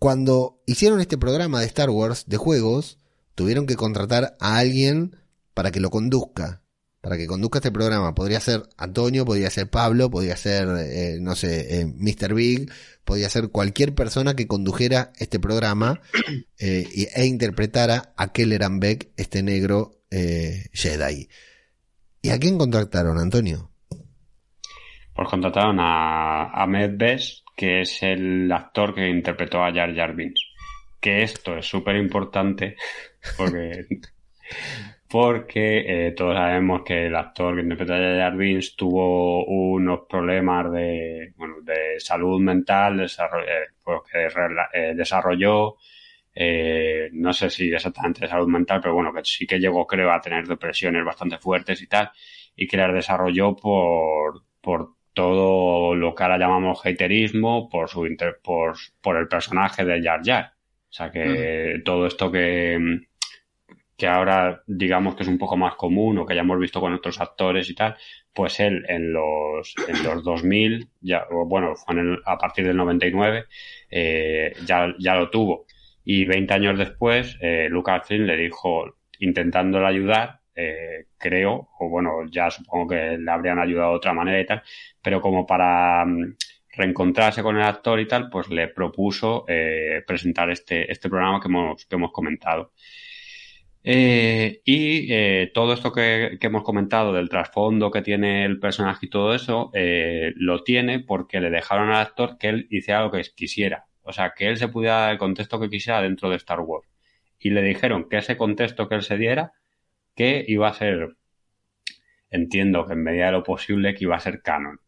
cuando hicieron este programa de Star Wars de juegos, tuvieron que contratar a alguien para que lo conduzca. Para que conduzca este programa. Podría ser Antonio, podría ser Pablo, podría ser, eh, no sé, eh, Mr. Big, podría ser cualquier persona que condujera este programa eh, y- e interpretara a Kelleran Beck, este negro eh, Jedi. ¿Y a quién contrataron, Antonio? Pues contrataron a Ahmed Best, que es el actor que interpretó a Jar Jar Binks. Que esto es súper importante porque, porque eh, todos sabemos que el actor que interpretó a Jar Jar Binks tuvo unos problemas de, bueno, de salud mental, eh, pues que eh, desarrolló, no sé si exactamente de salud mental, pero bueno, que sí que llegó, creo, a tener depresiones bastante fuertes y tal, y que las desarrolló por, por todo lo que ahora llamamos haterismo, por su inter- por, por el personaje de Jar Jar. O sea que todo esto que, que ahora digamos que es un poco más común o que ya hemos visto con otros actores y tal, pues él en los, en los 2000, ya, bueno, fue en el- a partir del 99, eh, ya, ya lo tuvo. Y 20 años después, eh, Lucasfilm le dijo, intentándole ayudar, eh, creo, o bueno, ya supongo que le habrían ayudado de otra manera y tal, pero como para mm, reencontrarse con el actor y tal, pues le propuso eh, presentar este, este programa que hemos, que hemos comentado. Eh, y eh, todo esto que, hemos comentado del trasfondo que tiene el personaje y todo eso, lo tiene porque le dejaron al actor que él hiciera lo que quisiera. O sea, que él se pudiera dar el contexto que quisiera dentro de Star Wars. Y le dijeron que ese contexto que él se diera, que iba a ser, entiendo que en medida de lo posible, que iba a ser canon.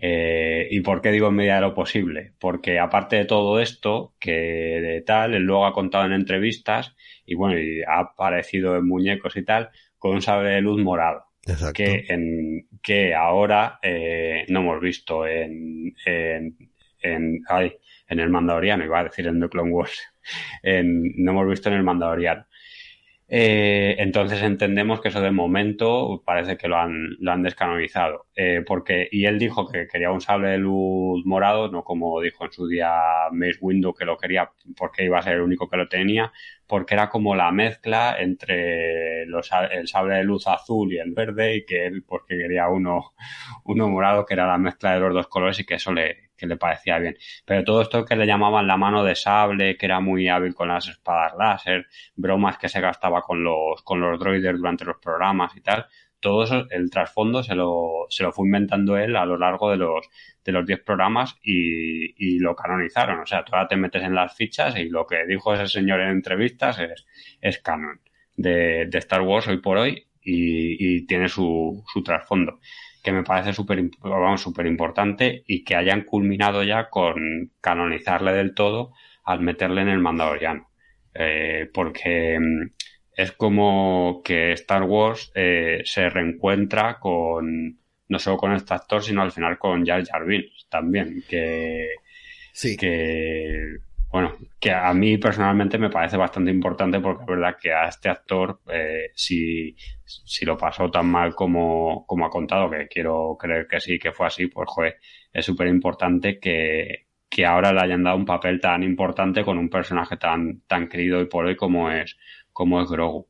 Eh, ¿Y por qué digo en medida de lo posible? Porque aparte de todo esto, que de tal, él luego ha contado en entrevistas y bueno, y ha aparecido en muñecos y tal, con un sable de luz morado Exacto. que, en, que ahora eh, no hemos visto en, en, en, ay, en el Mandaloriano, iba a decir en The Clone Wars, en, no hemos visto en el Mandaloriano. Eh, entonces entendemos que eso de momento parece que lo han, lo han descanonizado. Eh, porque, y él dijo que quería un sable de luz morado, no como dijo en su día Mace Windu que lo quería porque iba a ser el único que lo tenía, porque era como la mezcla entre los, el sable de luz azul y el verde y que él pues que quería uno, uno morado que era la mezcla de los dos colores y que eso le, que le parecía bien. Pero todo esto que le llamaban la mano de sable, que era muy hábil con las espadas láser, bromas que se gastaba con los, con los droides durante los programas y tal, todo eso, el trasfondo se lo, se lo fue inventando él a lo largo de los de los 10 programas y, lo canonizaron. O sea, tú ahora te metes en las fichas y lo que dijo ese señor en entrevistas es, es canon de, de Star Wars hoy por hoy y, tiene su, su trasfondo que me parece súper super importante y que hayan culminado ya con canonizarle del todo al meterle en el Mandaloriano. Eh, porque mm, es como que Star Wars eh, se reencuentra con no solo con este actor, sino al final con Jar Jar Binks también, que, sí. que bueno, que a mí personalmente me parece bastante importante porque es verdad que a este actor, eh, si, si lo pasó tan mal como, como ha contado, que quiero creer que sí, que fue así, pues joder, es súper importante que, que ahora le hayan dado un papel tan importante con un personaje tan, tan querido y por hoy como es, como es Grogu.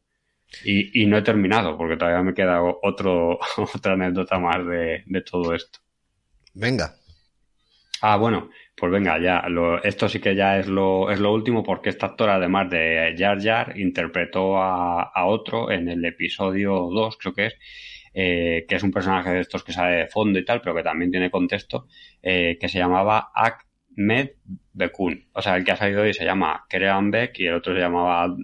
Y, y no he terminado, porque todavía me queda otro, otra anécdota más de, de todo esto. Venga. Ah, bueno, pues venga, ya, lo, esto sí que ya es lo, es lo último porque esta actora, además de Jar Jar, interpretó a, a otro en el episodio 2, creo que es, eh, que es un personaje de estos que sale de fondo y tal, pero que también tiene contexto, eh, que se llamaba Ahmed Bekun. O sea, el que ha salido hoy se llama Kerean Beck y el otro se llamaba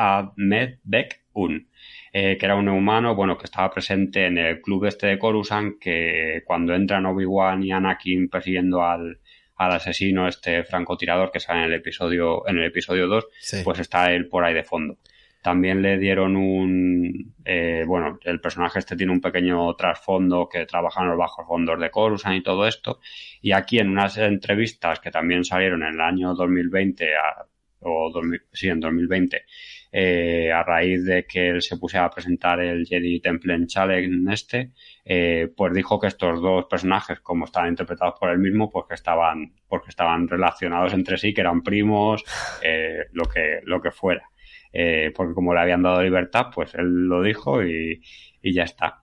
Ahmed Bekun. Eh, que era un humano, bueno, que estaba presente en el club este de Coruscant, que cuando entran Obi-Wan y Anakin persiguiendo al, al asesino, este francotirador que sale en el episodio, en el episodio 2, pues está él por ahí de fondo. También le dieron un, eh, bueno, el personaje este tiene un pequeño trasfondo que trabaja en los bajos fondos de Coruscant y todo esto. Y aquí en unas entrevistas que también salieron en el año 2020, o sí, en 2020, eh, a raíz de que él se pusiera a presentar el Jedi Temple Challenge este, eh, pues dijo que estos dos personajes, como estaban interpretados por él mismo, pues que estaban, porque estaban relacionados entre sí, que eran primos, eh, lo que, lo que fuera. porque como le habían dado libertad, pues él lo dijo y, y ya está.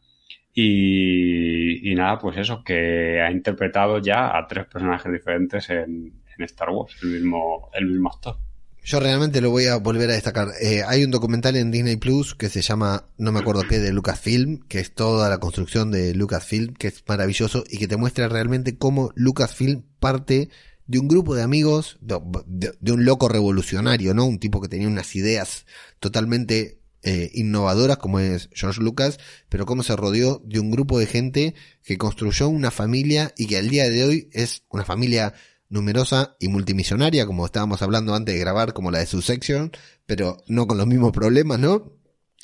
Y, y, nada, pues eso, que ha interpretado ya a tres personajes diferentes en, en Star Wars, el mismo, el mismo actor. Yo realmente lo voy a volver a destacar. Eh, hay un documental en Disney Plus que se llama, no me acuerdo qué, de Lucasfilm, que es toda la construcción de Lucasfilm, que es maravilloso y que te muestra realmente cómo Lucasfilm parte de un grupo de amigos, de, un loco revolucionario, ¿no? Un tipo que tenía unas ideas totalmente eh, innovadoras como es George Lucas, pero cómo se rodeó de un grupo de gente que construyó una familia y que al día de hoy es una familia numerosa y multimillonaria, como estábamos hablando antes de grabar, como la de su sección, pero no con los mismos problemas, ¿no?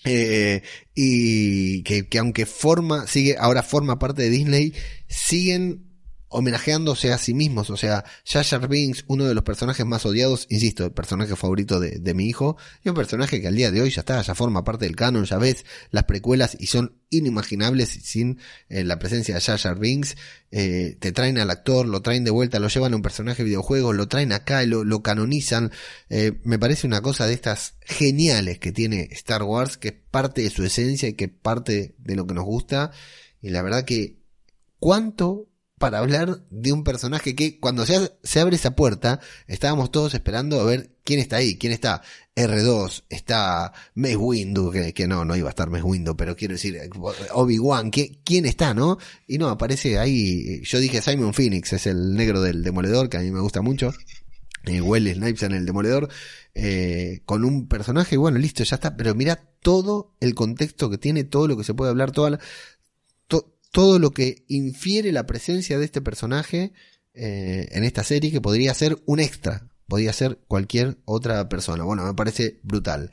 Eh, y que, que aunque forma, sigue, ahora forma parte de Disney, siguen homenajeándose a sí mismos. O sea, Jar Binks, uno de los personajes más odiados, insisto, el personaje favorito de, mi hijo, y un personaje que al día de hoy ya está, ya forma parte del canon, ya ves las precuelas y son inimaginables sin eh, la presencia de Jar Binks. Eh, te traen al actor, lo traen de vuelta, lo llevan a un personaje de videojuego, lo traen acá, lo, lo canonizan. Eh, me parece una cosa de estas geniales que tiene Star Wars, que es parte de su esencia y que es parte de lo que nos gusta. Y la verdad que, ¿cuánto para hablar de un personaje que cuando se, abre esa puerta, estábamos todos esperando a ver quién está ahí, quién está. R2, está Mace Windu, que, no, no iba a estar Mace Windu, pero quiero decir, Obi-Wan, ¿quién está, no? Y no, aparece ahí, yo dije Simon Phoenix, es el negro del Demoledor, que a mí me gusta mucho. Eh, Will Snipes en el Demoledor, eh, con un personaje, bueno, listo, ya está, pero mira todo el contexto que tiene, todo lo que se puede hablar, toda la, todo lo que infiere la presencia de este personaje eh, en esta serie que podría ser un extra, podría ser cualquier otra persona. Bueno, me parece brutal.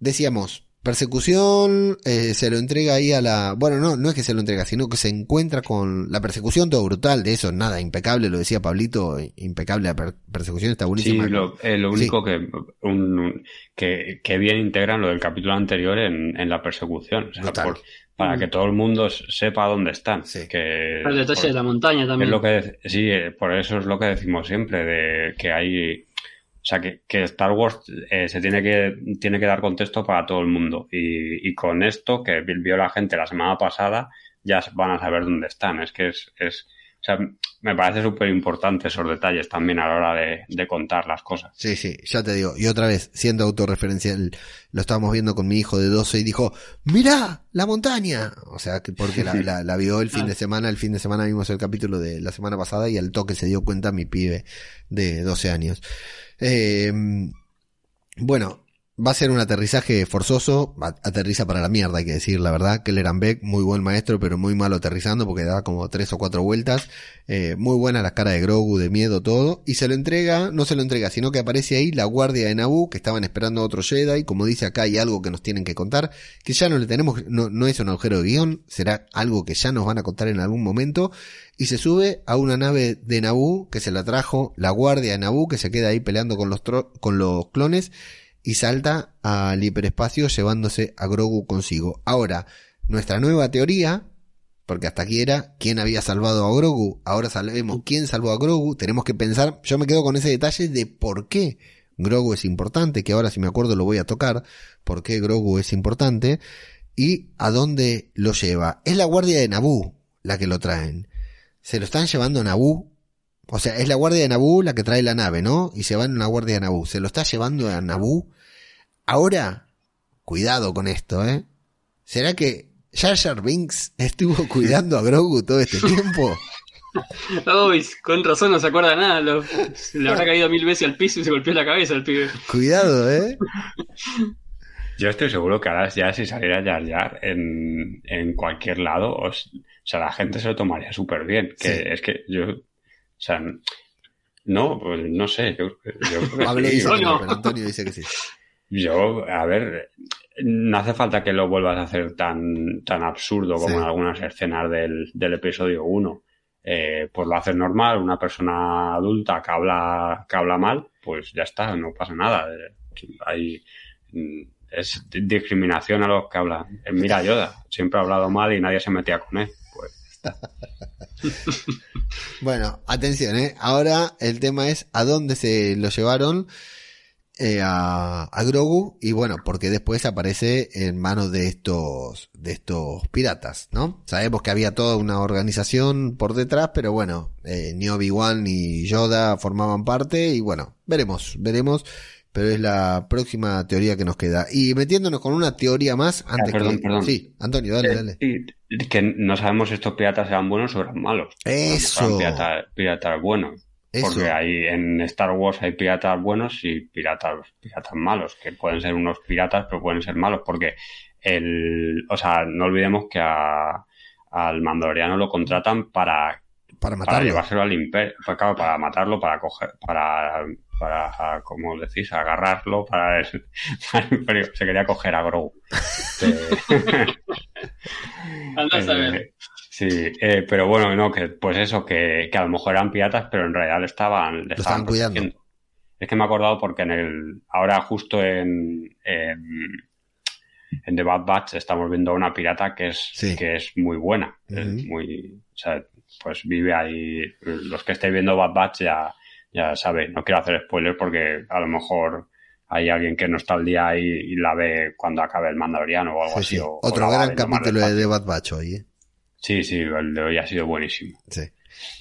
Decíamos, persecución, eh, se lo entrega ahí a la... Bueno, no, no es que se lo entrega, sino que se encuentra con la persecución, todo brutal, de eso, nada, impecable, lo decía Pablito, impecable la persecución, está buenísima. Sí, lo, eh, único que, un, que, que, bien integran lo del capítulo anterior en, en la persecución. O sea, por, para que todo el mundo sepa dónde están. Sí. Que, el detalle de la montaña también. Es lo que, sí, eh, por eso es lo que decimos siempre, de que hay... O sea, que, que Star Wars eh, se tiene que, tiene que dar contexto para todo el mundo. Y, y con esto, que vio la gente la semana pasada, ya van a saber dónde están. Es que es, es, sea, me parece súper importante esos detalles también a la hora de, contar las cosas. Sí, sí, ya te digo. Y otra vez, siendo autorreferencial, lo estábamos viendo con mi hijo de 12 y dijo, ¡Mira la montaña! O sea, que porque la, la, vio el fin de semana, el fin de semana vimos el capítulo de la semana pasada y al toque se dio cuenta mi pibe de 12 años. Eh, bueno, va a ser un aterrizaje forzoso, aterriza para la mierda, hay que decir la verdad. Kelleran Beck, muy buen maestro, pero muy malo aterrizando porque da como tres o cuatro vueltas. Eh, muy buena la cara de Grogu, de miedo, todo. Y se lo entrega, no se lo entrega, sino que aparece ahí la guardia de Naboo, que estaban esperando a otro Jedi. Como dice acá, hay algo que nos tienen que contar, que ya no le tenemos, no, no es un agujero de guion, será algo que ya nos van a contar en algún momento. Y se sube a una nave de Naboo, que se la trajo la guardia de Naboo, que se queda ahí peleando con los, con los clones y salta al hiperespacio llevándose a Grogu consigo. Ahora, nuestra nueva teoría, porque hasta aquí era quién había salvado a Grogu, ahora sabemos quién salvó a Grogu, tenemos que pensar, yo me quedo con ese detalle de por qué Grogu es importante, que ahora si me acuerdo lo voy a tocar, por qué Grogu es importante, y a dónde lo lleva. Es la guardia de Naboo la que lo traen. Se lo están llevando a Naboo o sea, es la guardia de Naboo la que trae la nave, ¿no? Y se va en una guardia de Naboo. Se lo está llevando a Naboo. Ahora, cuidado con esto, ¿eh? ¿Será que Jar Jar Binks estuvo cuidando a Grogu todo este tiempo? Uy, con razón no se acuerda nada. le habrá caído mil veces al piso y se golpeó la cabeza el pibe. Cuidado, ¿eh? Yo estoy seguro que ahora ya si saliera Jar Jar en, en cualquier lado, o sea, la gente se lo tomaría súper bien. Que es que yo o sea, no, pues no sé. Yo, Antonio dice que sí. Yo, a ver, no hace falta que lo vuelvas a hacer tan, tan absurdo como en algunas escenas del, del episodio 1. Eh, pues lo haces normal, una persona adulta que habla, que habla mal, pues ya está, no pasa nada. Hay, es discriminación a los que hablan. Mira Yoda, siempre ha hablado mal y nadie se metía con él. Bueno, atención, ¿eh? Ahora el tema es a dónde se lo llevaron eh, a, Grogu y bueno, porque después aparece en manos de estos, de estos piratas, ¿no? Sabemos que había toda una organización por detrás, pero bueno, eh, ni Obi-Wan ni Yoda formaban parte y bueno, veremos, veremos pero es la próxima teoría que nos queda. Y metiéndonos con una teoría más ah, antes perdón, perdón. Sí, Antonio, dale, dale. Que no sabemos si estos piratas eran buenos o eran malos. Eso. Piratas, piratas buenos. Porque hay, en Star Wars hay piratas buenos y piratas, piratas malos, que pueden ser unos piratas, pero pueden ser malos, porque el, o sea, no olvidemos que a, al mandaloriano lo contratan para, para, matarlo. llevárselo al imperio, pues para matarlo, para coger, para para, como decís, agarrarlo para el, Se quería coger a Grogu. Eh, sí, eh, pero bueno, no, que pues eso, que, a lo mejor eran piratas, pero en realidad le estaban, le estaban, cuidando. Es que me he acordado porque en el, ahora justo en, en, The Bad Batch estamos viendo a una pirata que es, que es muy buena. muy, o sea, pues vive ahí. Los que estéis viendo Bad Batch ya, ya sabe, no quiero hacer spoiler porque a lo mejor hay alguien que no está al día y, la ve cuando acabe el Mandaloriano o algo así. Otro gran capítulo de Bad Batch hoy. ¿eh? Sí, sí, el de hoy ha sido buenísimo. Sí.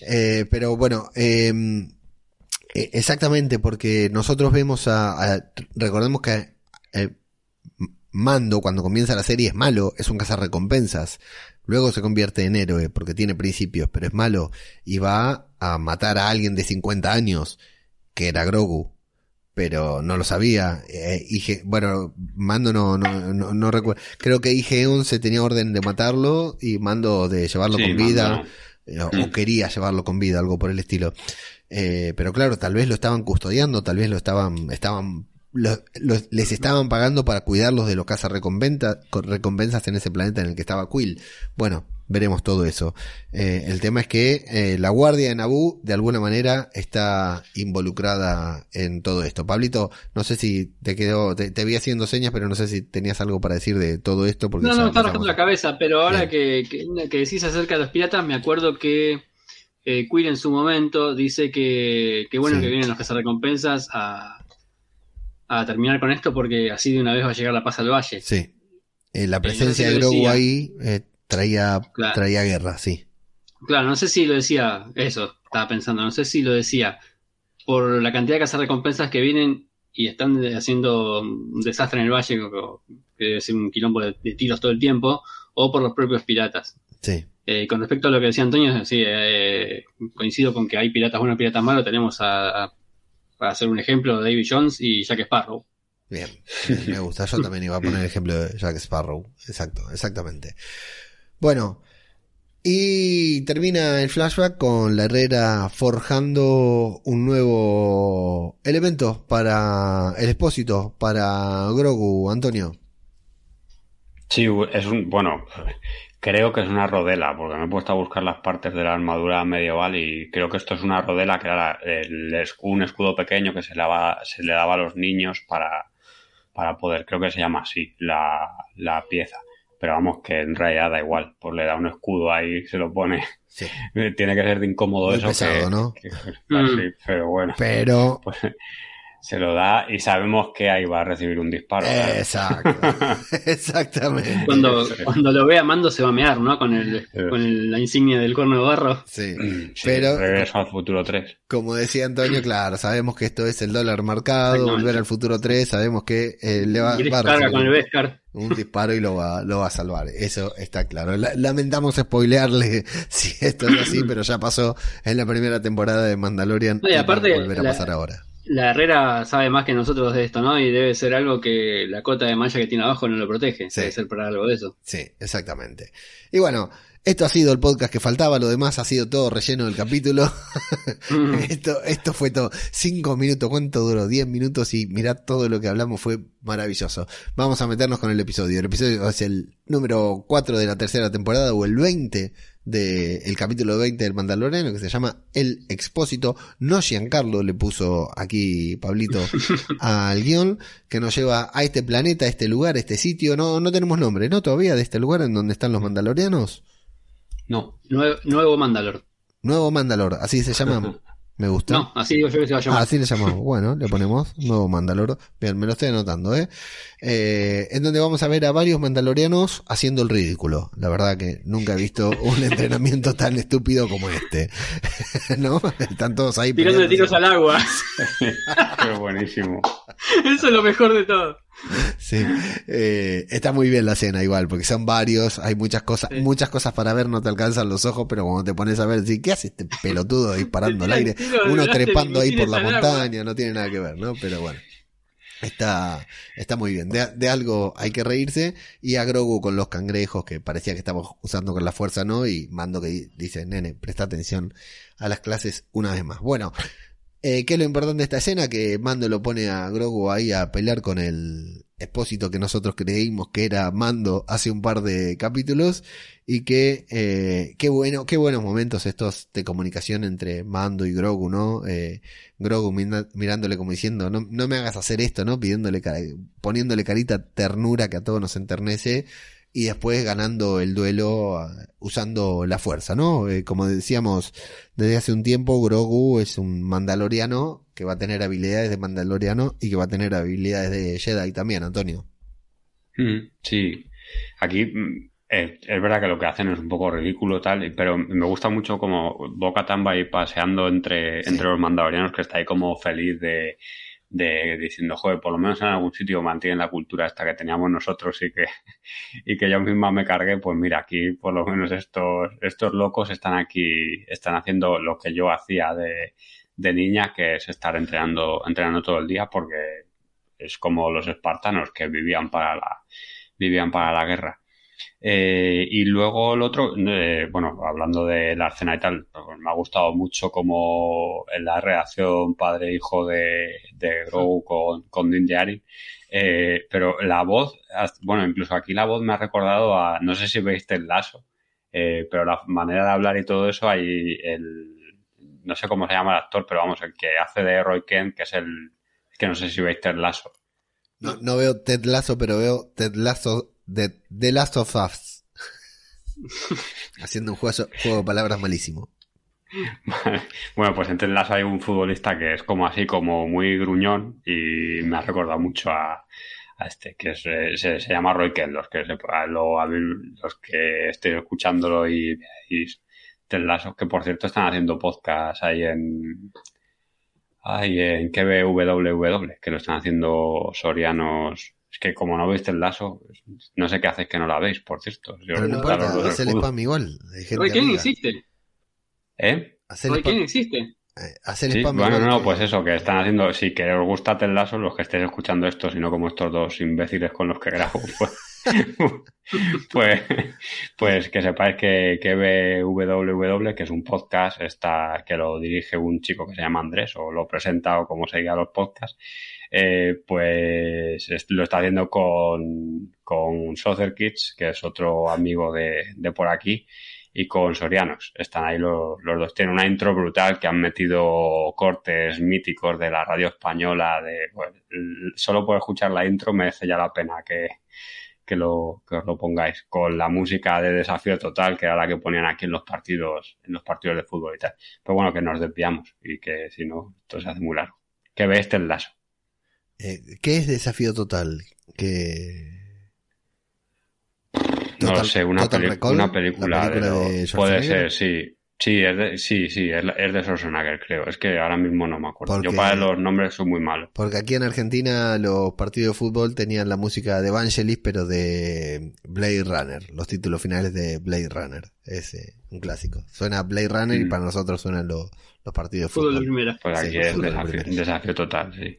Eh, pero bueno, em, e, exactamente, porque nosotros vemos a. recordemos que eh, Mando, cuando comienza la serie, es malo, es un cazarrecompensas. Luego se convierte en héroe porque tiene principios, pero es malo y va a matar a alguien de 50 años, que era Grogu, pero no lo sabía. Eh, bueno, Mando no, no, no, recuerdo. Creo que IG-11 tenía orden de matarlo y Mando de llevarlo con vida, eh, o, quería llevarlo con vida, algo por el estilo. Eh, pero claro, tal vez lo estaban custodiando, tal vez lo estaban, estaban les estaban pagando para cuidarlos de los cazas recompensas en ese planeta en el que estaba Quill. Bueno, veremos todo eso. Eh, el tema es que eh, la guardia de Naboo de alguna manera está involucrada en todo esto. Pablito, no sé si te quedó, te, vi haciendo señas, pero no sé si tenías algo para decir de todo esto. Porque no, no, está rascando la cabeza, pero ahora que, que, decís acerca de los piratas, me acuerdo que eh, en su momento dice que, que bueno que vienen los cazarrecompensas a a terminar con esto porque así de una vez va a llegar la paz al valle. Sí. Eh, la presencia de Grogu ahí eh, traía, traía guerra, sí. Claro, no sé si lo decía, eso, estaba pensando, no sé si lo decía por la cantidad de recompensas que vienen y están haciendo un desastre en el valle, que es un quilombo de, tiros todo el tiempo, o por los propios piratas. Sí. Eh, con respecto a lo que decía Antonio, sí, eh, coincido con que hay piratas buenos, piratas malos. Tenemos a, para hacer un ejemplo, David Jones y Jack Sparrow. Bien, me gusta. Yo también iba a poner el ejemplo de Jack Sparrow. Exacto, exactamente. Bueno, y termina el flashback con la Herrera forjando un nuevo elemento para el expósito, para Grogu, Antonio. Sí, es un. Bueno, creo que es una rodela, porque me he puesto a buscar las partes de la armadura medieval y creo que esto es una rodela que era un escudo pequeño que se se le daba a los niños para, para poder, creo que se llama así, la, la pieza. Pero vamos, que en realidad da igual, pues le da un escudo ahí, se lo pone. Tiene que ser de incómodo eso. Pesado, ¿no? Mm. pero bueno. Pero. Pues, se lo da y sabemos que ahí va a recibir un disparo. Exacto. Exactamente. Cuando, cuando lo vea Mando se va a mear, ¿no? Con, el, con la insignia del corno de barro. Sí. Pero. Regreso al futuro 3. Como decía Antonio, claro, sabemos que esto es el dólar marcado, volver al futuro 3, sabemos que eh, le va, va a con el un disparo y lo va, lo va a salvar. Eso está claro. Lamentamos spoilearle si esto es así, pero ya pasó en la primera temporada de Mandalorian. y aparte, volver a pasar ahora la Herrera sabe más que nosotros de esto, ¿no? Y debe ser algo que la cota de malla que tiene abajo no lo protege. Debe ser para algo de eso. Sí, exactamente. Y bueno, esto ha sido el podcast que faltaba, lo demás ha sido todo relleno del capítulo. Mm. esto, esto fue todo. Cinco minutos, ¿cuánto duró? Diez minutos y mirad todo lo que hablamos, fue maravilloso. Vamos a meternos con el episodio. El episodio es el número cuatro de la tercera temporada o el 20 del capítulo 20 del Mandaloriano que se llama El Expósito. No Giancarlo le puso aquí Pablito al guion que nos lleva a este planeta, a este lugar, a este sitio. No, no tenemos nombre, ¿no? Todavía de este lugar en donde están los Mandalorianos. No, nuevo, nuevo Mandalor. Nuevo Mandalor, así se llama. Me gusta. No, así digo yo que se va a llamar. Ah, así le llamamos. Bueno, le ponemos nuevo Mandalor. Bien, me lo estoy anotando, ¿eh? ¿Eh? En donde vamos a ver a varios mandalorianos haciendo el ridículo. La verdad que nunca he visto un entrenamiento tan estúpido como este. ¿No? Están todos ahí. Tirando de tiros al agua. Qué buenísimo. Eso es lo mejor de todo. Sí, eh, está muy bien la escena igual, porque son varios, hay muchas cosas, muchas cosas para ver, no te alcanzan los ojos, pero cuando te pones a ver, sí, ¿qué hace este pelotudo disparando al aire? Uno trepando ahí por la montaña, no tiene nada que ver, ¿no? Pero bueno. Está, está muy bien. De, algo hay que reírse. Y a Grogu con los cangrejos que parecía que estamos usando con la fuerza, ¿no? Y Mando que dice, nene, presta atención a las clases una vez más. Bueno, eh, ¿Qué es lo importante de esta escena? Que Mando lo pone a Grogu ahí a pelear con el expósito que nosotros creímos que era Mando hace un par de capítulos y que eh, qué bueno, qué buenos momentos estos de comunicación entre Mando y Grogu, ¿no? Eh, Grogu mirándole como diciendo, no, no me hagas hacer esto, ¿no? Pidiéndole, poniéndole carita ternura que a todos nos enternece y después ganando el duelo ah, usando la fuerza, ¿no? Eh, como decíamos desde hace un tiempo, Grogu es un mandaloriano que va a tener habilidades de mandaloriano y que va a tener habilidades de Jedi también, Antonio. Mm, sí, aquí mm, es, verdad que lo que hacen es un poco ridículo tal, pero me gusta mucho como Boca Tan va ahí paseando entre, entre los mandalorianos que está ahí como feliz de de diciendo, joder, por lo menos en algún sitio mantienen la cultura esta que teníamos nosotros y que, y que yo misma me cargué, pues mira, aquí por lo menos estos, estos locos están aquí, están haciendo lo que yo hacía de, de niña, que es estar entrenando, entrenando todo el día, porque es como los espartanos que vivían para la, vivían para la guerra. Eh, y luego el otro, eh, bueno, hablando de la escena y tal, pues me ha gustado mucho como la reacción padre-hijo de, de Grogu con, con Din Djarin. Eh, pero la voz, bueno, incluso aquí la voz me ha recordado a, no sé si veis el lazo, pero la manera de hablar y todo eso, hay el, no sé cómo se llama el actor, pero vamos, el que hace de Roy Kent, que es el, que no sé si veis Ted Lasso. No, no veo Ted Lasso, pero veo Ted Lasso The Last of Us. Haciendo un juego, juego de palabras malísimo. Bueno, pues entre las hay un futbolista que es como así, como muy gruñón y me ha recordado mucho a, este, que eh, se, llama Roy Kent, los que, los que estén escuchándolo y, Ted Lasso, que por cierto están haciendo podcast ahí en, ahí en KBWW, que lo están haciendo sorianos. Es que como no veis Ted Lasso, no sé qué hacéis que no la veis, por cierto. Pero no importa, el spam igual. Oye, ¿quién existe? ¿Eh? Oye, ¿quién existe? Hacer sí, spam bueno, igual no, pues eso, que están haciendo, si que os gusta Ted Lasso, los que estéis escuchando esto, sino como estos dos imbéciles con los que grabo, pues, pues, pues que sepáis que, que BWW, que es un podcast, está, que lo dirige un chico que se llama Andrés, o lo presenta, o como se diga los podcasts, eh, pues es- lo está haciendo con, con Soccer Kids, que es otro amigo de, de por aquí, y con Sorianos. Están ahí los, los dos. Tienen una intro brutal que han metido cortes míticos de la radio española. De, l- solo por escuchar la intro merece ya la pena que, que, lo, que os lo pongáis. Con la música de desafío total, que era la que ponían aquí en los partidos, en los partidos de fútbol y tal. Pero bueno, que nos desviamos y que si no, esto se hace muy largo. Que veis el lazo. Eh, ¿Qué es desafío total? Que. No lo sé, una, peli- una la película, película de, puede ser, sí. Sí, es de, sí, sí, es, de Schwarzenegger, creo. Es que ahora mismo no me acuerdo. Porque- Yo para los nombres soy muy malo. Porque aquí en Argentina los partidos de fútbol tenían la música de Evangelis, pero de Blade Runner, los títulos finales de Blade Runner. Es eh, un clásico. Suena Blade Runner y Mm. para nosotros suenan los, los partidos de Fútbol de fútbol. primera. Pues Sí, aquí pues, es desafío, desafío total, sí.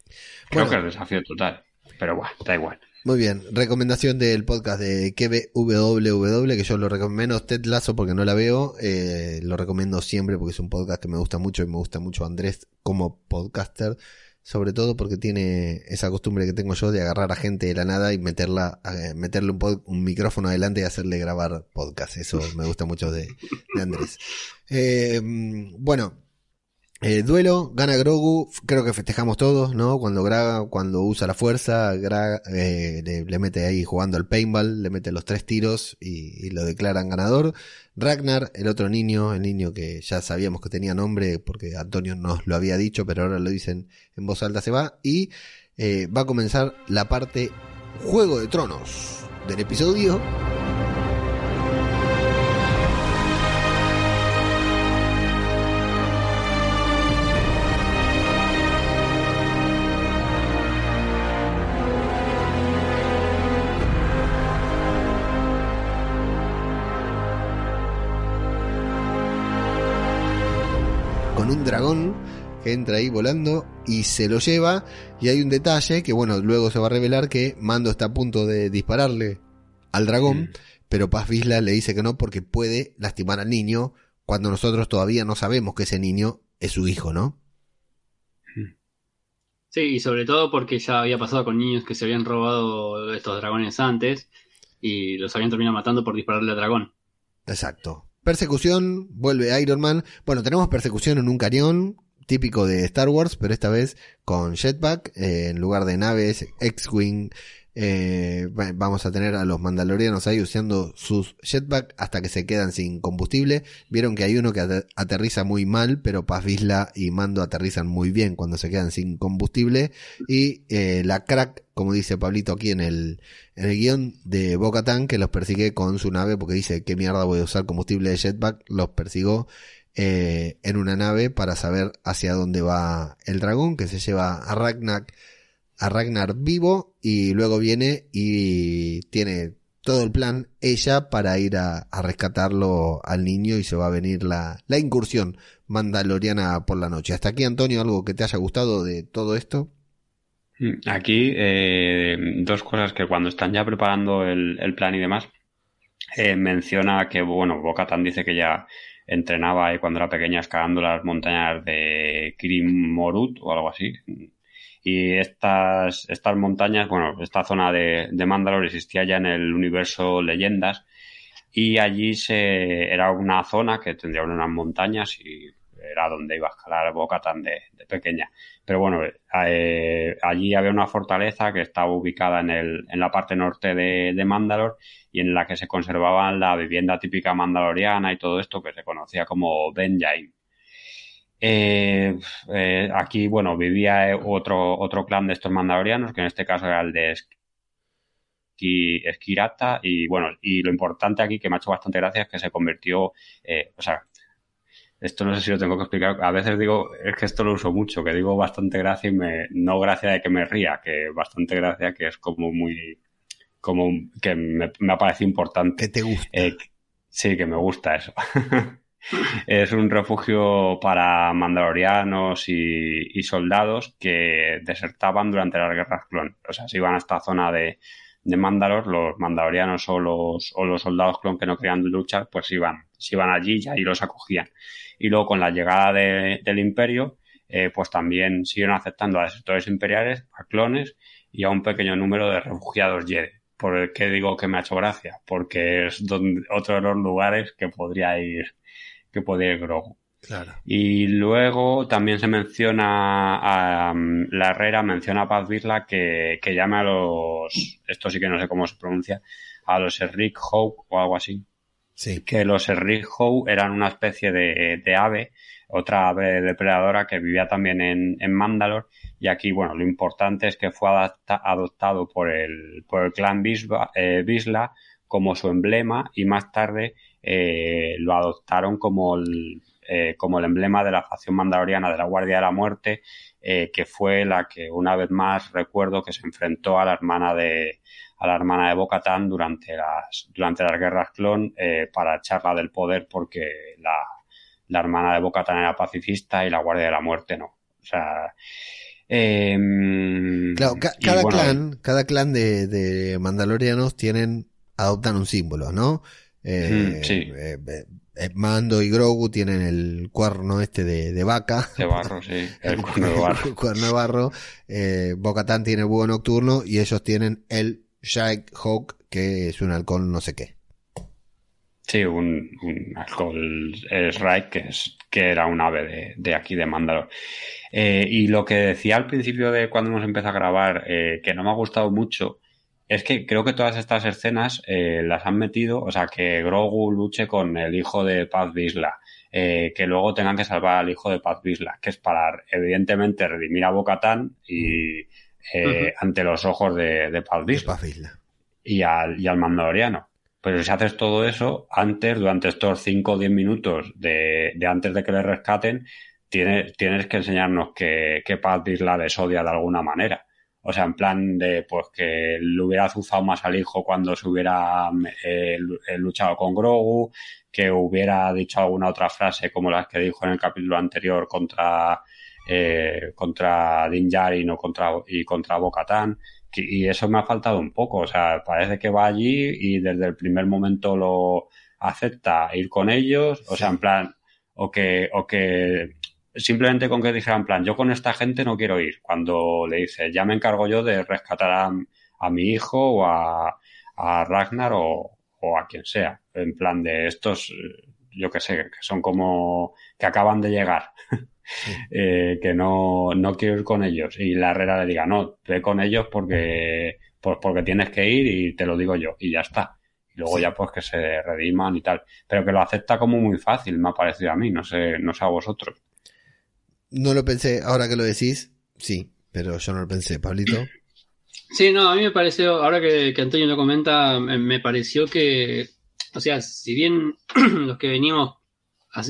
Creo Bueno. que es desafío total. Pero bueno, da igual. Muy bien, recomendación del podcast de KBWW, que yo lo recomiendo Ted Lasso porque no la veo, eh, lo recomiendo siempre porque es un podcast que me gusta mucho y me gusta mucho Andrés como podcaster, sobre todo porque tiene esa costumbre que tengo yo de agarrar a gente de la nada y meterla, eh, meterle un, pod- un micrófono adelante y hacerle grabar podcast, eso me gusta mucho de, Andrés. Eh, bueno, eh, duelo, gana Grogu, creo que festejamos todos, ¿no? Cuando Gra, cuando usa la fuerza, Gra, eh, le, mete ahí jugando al paintball, le mete los tres tiros y, y lo declaran ganador. Ragnar, el otro niño, el niño que ya sabíamos que tenía nombre porque Antonio nos lo había dicho, pero ahora lo dicen en voz alta, se va. Y eh, va a comenzar la parte Juego de Tronos del episodio. Dragón que entra ahí volando y se lo lleva. Y hay un detalle que, bueno, luego se va a revelar que Mando está a punto de dispararle al dragón, Mm. pero Paz Vizla le dice que no porque puede lastimar al niño cuando nosotros todavía no sabemos que ese niño es su hijo, ¿no? Sí, y sobre todo porque ya había pasado con niños que se habían robado estos dragones antes y los habían terminado matando por dispararle al dragón. Exacto. Persecución, vuelve Iron Man. Bueno, tenemos persecución en un cañón, típico de Star Wars, pero esta vez con jetpack, eh, en lugar de naves, X-Wing. Eh, va- vamos a tener a los mandalorianos ahí usando sus jetpack hasta que se quedan sin combustible. Vieron que hay uno que ater- aterriza muy mal, pero Paz Vizla y Mando aterrizan muy bien cuando se quedan sin combustible. Y eh, la crack, como dice Pablito aquí en el, en el guion de Bocatan, que los persigue con su nave porque dice, ¿qué mierda voy a usar combustible de jetpack? Los persiguió eh, en una nave para saber hacia dónde va el dragón, que se lleva a Ragnar, a Ragnar vivo y luego viene y tiene todo el plan ella para ir a, a rescatarlo al niño y se va a venir la, la incursión mandaloriana por la noche. Hasta aquí, Antonio, algo que te haya gustado de todo esto. Mm, Aquí, eh, dos cosas que cuando están ya preparando el, el plan y demás, eh, menciona que, bueno, Bocatan dice que ya entrenaba cuando era pequeña escalando las montañas de Kirim Morut o algo así. Y estas, estas montañas, bueno, esta zona de, de Mandalore existía ya en el universo Leyendas y allí se, era una zona que tendría unas montañas y era donde iba a escalar Bocatan de, de pequeña. Pero bueno, eh, allí había una fortaleza que estaba ubicada en, el, en la parte norte de, de Mandalore y en la que se conservaban la vivienda típica mandaloriana y todo esto que se conocía como Benjain. Eh, eh, aquí, bueno, vivía otro, otro clan de estos mandalorianos, que en este caso era el de Esqui- Esquirata, y bueno, y lo importante aquí que me ha hecho bastante gracia es que se convirtió, eh, o sea, esto no sé si lo tengo que explicar. A veces digo, es que esto lo uso mucho, que digo bastante gracia y me, no gracia de que me ría, que bastante gracia, que es como muy, como que me, me ha parecido importante. Que te gusta. Eh, sí, que me gusta eso. es un refugio para mandalorianos y, soldados que desertaban durante las guerras clon. O sea, se iban a esta zona de, de Mandalor, los mandalorianos o los, soldados clon que no querían luchar, pues iban, se iban allí y ahí los acogían. Y luego con la llegada de, del imperio, eh, pues también siguieron aceptando a sectores imperiales, a clones y a un pequeño número de refugiados Jedi. ¿Por que digo que me ha hecho gracia? Porque es otro de los lugares que podría ir, que podría ir Grogu. Claro. Y luego también se menciona a la Herrera, menciona a Paz Vizla que, que llame a los, esto sí que no sé cómo se pronuncia, a los Rick Howe o algo así. Sí. Que los Rick Howe eran una especie de, de, ave, otra ave depredadora que vivía también en, en Mandalor. Y aquí, bueno, lo importante es que fue adapta, adoptado por el, por el clan Bisba, eh, Bisla como su emblema y más tarde eh, lo adoptaron como el, eh, como el emblema de la facción mandaloriana de la Guardia de la Muerte, eh, que fue la que una vez más recuerdo que se enfrentó a la hermana de a la hermana de Bocatán durante las durante las guerras clon eh, para echarla del poder porque la, la hermana de Bocatán era pacifista y la Guardia de la Muerte no. O sea, eh, claro, ca cada bueno, clan, cada clan de, de, mandalorianos tienen adoptan un símbolo, ¿no? Eh, sí. Eh, Mando y Grogu tienen el cuerno este de, de vaca. De barro, sí. El cuerno de barro. el cuerno de barro. Eh, Bocatán tiene el búho nocturno y ellos tienen el Shag Hawk, que es un halcón no sé qué. Sí, un, un halcón Shrike, que, es, que era un ave de, de aquí de Mandalor. Eh, y lo que decía al principio de cuando hemos empezado a grabar, eh, que no me ha gustado mucho, es que creo que todas estas escenas eh, las han metido, o sea, que Grogu luche con el hijo de Paz Vizla, eh, que luego tengan que salvar al hijo de Paz Vizla, que es para, evidentemente, redimir a Bocatán y eh, uh -huh. ante los ojos de, de Paz Vizla. Y al, y al Mandaloriano. Pero si haces todo eso, antes, durante estos 5 o 10 minutos de, de, antes de que le rescaten, tienes, tienes que enseñarnos que, que Paz Vizla les odia de alguna manera. O sea, en plan de pues que le hubiera azuzado más al hijo cuando se hubiera eh, luchado con Grogu, que hubiera dicho alguna otra frase como las que dijo en el capítulo anterior contra eh, contra Din Djarin o contra y contra Bo-Katan. Y eso me ha faltado un poco. O sea, parece que va allí y desde el primer momento lo acepta ir con ellos. O sea, en plan, o que, o que simplemente con que dijera en plan, yo con esta gente no quiero ir. Cuando le dice, ya me encargo yo de rescatar a, a mi hijo o a, a Ragnar o, o, a quien sea. En plan de estos, yo que sé, que son como que acaban de llegar. Sí. eh, que no, no quiero ir con ellos. Y la Herrera le diga, no, ve con ellos porque, pues porque tienes que ir y te lo digo yo. Y ya está. Luego ya pues que se rediman y tal. Pero que lo acepta como muy fácil, me ha parecido a mí. No sé, no sé a vosotros. No lo pensé, ahora que lo decís, sí, pero yo no lo pensé, Pablito. Sí, no, a mí me pareció, ahora que, Antonio lo comenta, me, pareció que, o sea, si bien los que venimos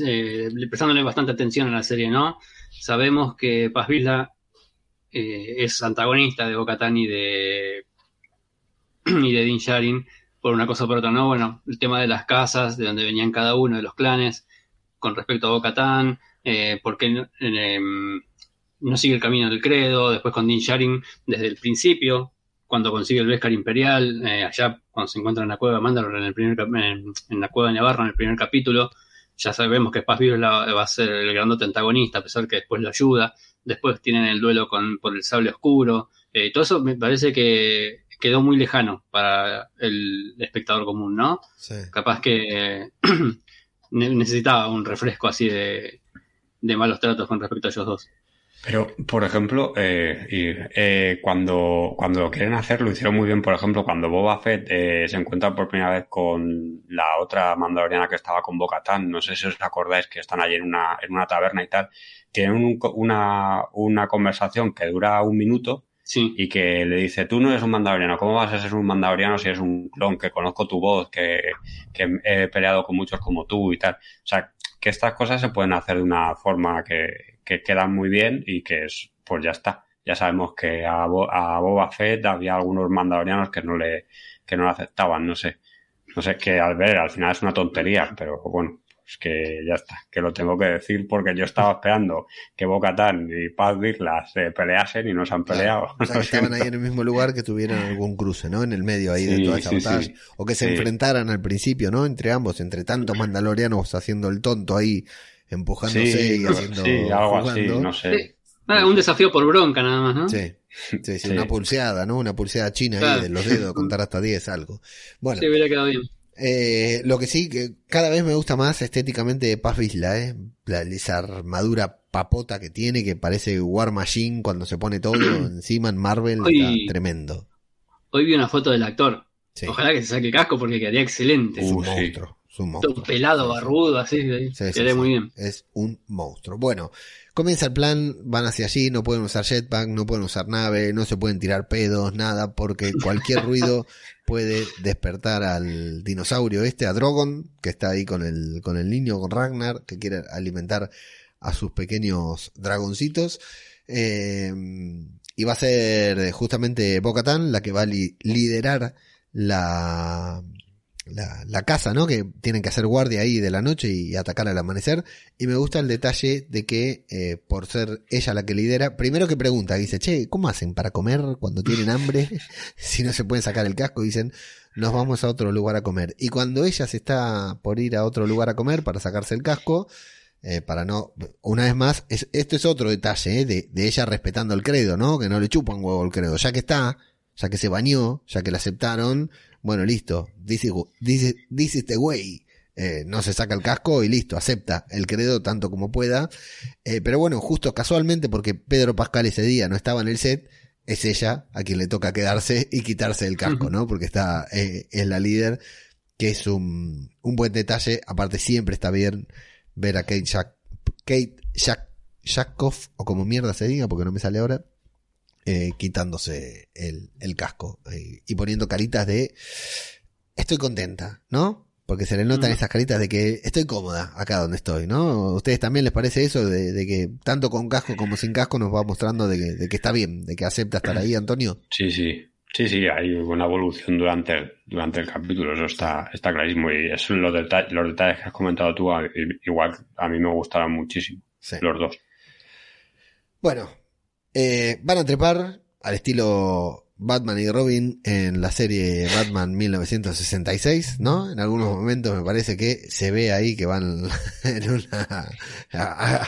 eh, prestándole bastante atención a la serie, ¿no? Sabemos que Paz Vizla eh, es antagonista de Bocatán y de y de Din Djarin por una cosa o por otra, ¿no? Bueno, el tema de las casas, de donde venían cada uno de los clanes, con respecto a Bocatán, eh, porque eh, no sigue el camino del credo, después con Din Djarin desde el principio, cuando consigue el Beskar Imperial, eh, allá cuando se encuentra en la cueva de Mandalor en, el primer, en, en, la cueva de Navarro en el primer capítulo, ya sabemos que Paz Vizla va a ser el grandote antagonista, a pesar que después lo ayuda, después tienen el duelo con, por el sable oscuro, eh, todo eso me parece que quedó muy lejano para el espectador común, ¿no? Sí. Capaz que necesitaba un refresco así de, de malos tratos con respecto a ellos dos. Pero, por ejemplo, eh, y, eh, cuando, cuando lo quieren hacer, lo hicieron muy bien, por ejemplo, cuando Boba Fett eh, se encuentra por primera vez con la otra mandaloriana que estaba con Bo-Katan, no sé si os acordáis que están allí en una, en una taberna y tal, tienen un, una, una conversación que dura un minuto Sí. Y que le dice, tú no eres un mandaloriano, ¿cómo vas a ser un mandaloriano si eres un clon? Que conozco tu voz, que, que he peleado con muchos como tú y tal. O sea, que estas cosas se pueden hacer de una forma que, que quedan muy bien y que es, pues ya está. Ya sabemos que a, a Boba Fett había algunos mandalorianos que no le, que no le aceptaban, no sé. No sé, que al ver, al final es una tontería, pero bueno, pues que ya está, que lo tengo que decir porque yo estaba esperando que Bocatán y Paz Vizla se peleasen y no se han peleado. o sea, que estaban ahí en el mismo lugar que tuvieran algún cruce, ¿no? En el medio ahí de toda esa batalla. O que se enfrentaran al principio, ¿no? Entre ambos, entre tantos mandalorianos haciendo el tonto ahí, empujándose y haciendo. Sí, algo así, no sé. Ah, un desafío por bronca nada más, ¿no? Sí. Sí, sí, una pulseada, ¿no? Una pulseada china ahí de los dedos, contar hasta 10, algo. Bueno. Sí, hubiera quedado bien. Eh, lo que sí, que cada vez me gusta más estéticamente Paz Vizla, ¿eh? La, esa armadura papota que tiene, que parece War Machine cuando se pone todo encima en Marvel, está tremendo. Hoy vi una foto del actor. Ojalá que se saque el casco porque quedaría excelente. Es un monstruo. Es un monstruo. pelado, barrudo, así. quedaría muy bien. Es un monstruo. Bueno, comienza el plan, van hacia allí, no pueden usar jetpack, no pueden usar nave, no se pueden tirar pedos, nada, porque cualquier ruido puede despertar al dinosaurio este, a Drogon, que está ahí con el, con el niño, con Ragnar, que quiere alimentar a sus pequeños dragoncitos. Eh, y va a ser justamente Bocatan la que va a liderar la, la, la, casa, ¿no? Que tienen que hacer guardia ahí de la noche y, atacar al amanecer. Y me gusta el detalle de que, eh, por ser ella la que lidera, primero que pregunta, dice, che, ¿cómo hacen para comer cuando tienen hambre? si no se pueden sacar el casco, dicen, nos vamos a otro lugar a comer. Y cuando ella se está por ir a otro lugar a comer para sacarse el casco, eh, para no, una vez más, esto es otro detalle, eh, de, de ella respetando el credo, ¿no? Que no le chupan huevo el credo, ya que está, ya que se bañó, ya que la aceptaron, bueno, listo, is, the way. Eh, no se saca el casco y listo, acepta el credo tanto como pueda. Eh, pero bueno, justo casualmente, porque Pedro Pascal ese día no estaba en el set, es ella a quien le toca quedarse y quitarse el casco, ¿no? Porque está, eh, es la líder, que es un, un buen detalle. Aparte, siempre está bien ver a Kate Jack, Kate Jack, o como mierda se diga, porque no me sale ahora, eh, quitándose el, el casco eh, y poniendo caritas de estoy contenta, ¿no? Porque se le notan esas caritas de que estoy cómoda acá donde estoy, ¿no? ¿A ustedes también les parece eso de, que tanto con casco como sin casco nos va mostrando de que, de que está bien, de que acepta estar ahí, Antonio? Sí, sí. Sí, sí, hay una evolución durante el, durante el capítulo, eso está, está clarísimo. Y eso, los, detalles, los detalles que has comentado tú, igual a mí me gustaron muchísimo, los dos. Bueno, eh, van a trepar al estilo Batman y Robin en la serie Batman 1966, ¿no? En algunos momentos me parece que se ve ahí que van en una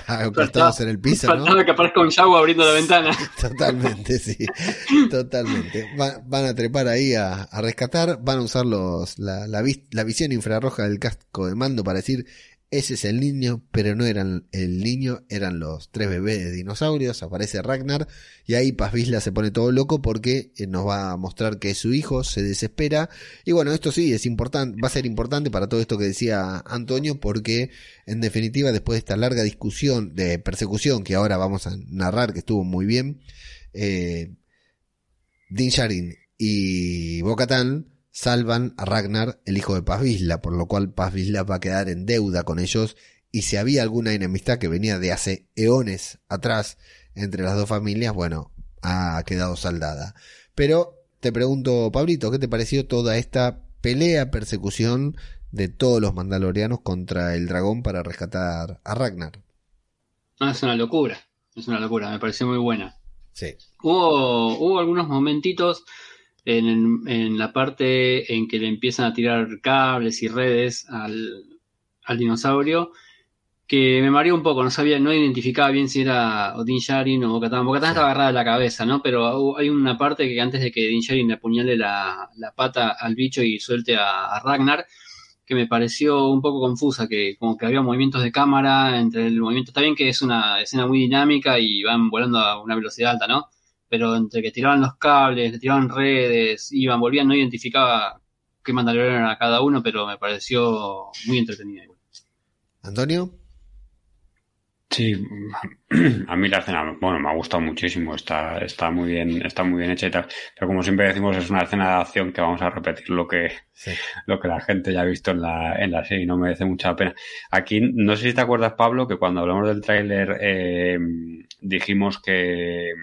acostados en el piso, ¿no? que aparezca un Yago abriendo la ventana. Totalmente, sí. Totalmente. van a trepar ahí a, rescatar, van a usar los, la, la, la visión infrarroja del casco de mando para decir ese es el niño, pero no eran el niño, eran los tres bebés de dinosaurios. Aparece Ragnar y ahí Paz se pone todo loco porque eh, nos va a mostrar que su hijo se desespera. Y bueno, esto sí es importante, va a ser importante para todo esto que decía Antonio, porque en definitiva, después de esta larga discusión de persecución que ahora vamos a narrar, que estuvo muy bien, eh, Din Sharin y Bocatán salvan a Ragnar, el hijo de Paz por lo cual Paz va a quedar en deuda con ellos y si había alguna enemistad que venía de hace eones atrás entre las dos familias, bueno, ha quedado saldada. Pero te pregunto, Pablito, ¿qué te pareció toda esta pelea, persecución de todos los mandalorianos contra el dragón para rescatar a Ragnar? es una locura, es una locura, me pareció muy buena. Sí. Hubo, hubo algunos momentitos en, en, la parte en que le empiezan a tirar cables y redes al, al dinosaurio, que me mareó un poco, no sabía, no identificaba bien si era Odin Sharin o Bocatán. Bocatán estaba agarrada de la cabeza, ¿no? Pero hay una parte que antes de que Odin Sharin le apuñale la, la pata al bicho y suelte a, Ragnar, que me pareció un poco confusa, que como que había movimientos de cámara entre el movimiento. Está bien que es una escena muy dinámica y van volando a una velocidad alta, ¿no? Pero entre que tiraban los cables, le tiraban redes, iban, volvían, no identificaba qué mandaloriano era cada uno, pero me pareció muy entretenida. ¿Antonio? Sí, a mí la escena, bueno, me ha gustado muchísimo, está, está muy bien, está muy bien hecha y tal, pero como siempre decimos, es una escena de acción que vamos a repetir lo que, lo que la gente ya ha visto en la, en la serie y no merece mucha pena. Aquí, no sé si te acuerdas, Pablo, que cuando hablamos del tráiler eh, dijimos que,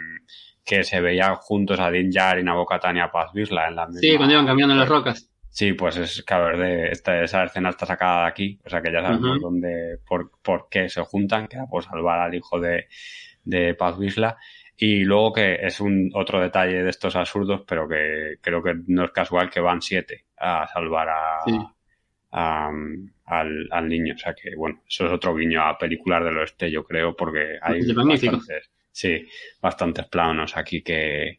que se veían juntos a Din Djarin, a Boca Tania, Paz Vizla en la misma... Sí, cuando iban cambiando las rocas. Sí, pues es, claro, de, esta, esa escena está sacada de aquí, o sea que ya sabemos dónde, por, por qué se juntan, que era por salvar al hijo de, de Paz Vizla. Y luego que es un otro detalle de estos absurdos, pero que creo que no es casual que van siete a salvar a, al, al, niño. O sea que, bueno, eso es otro guiño a películas del oeste, yo creo, porque hay bastantes, sí, bastantes planos aquí que,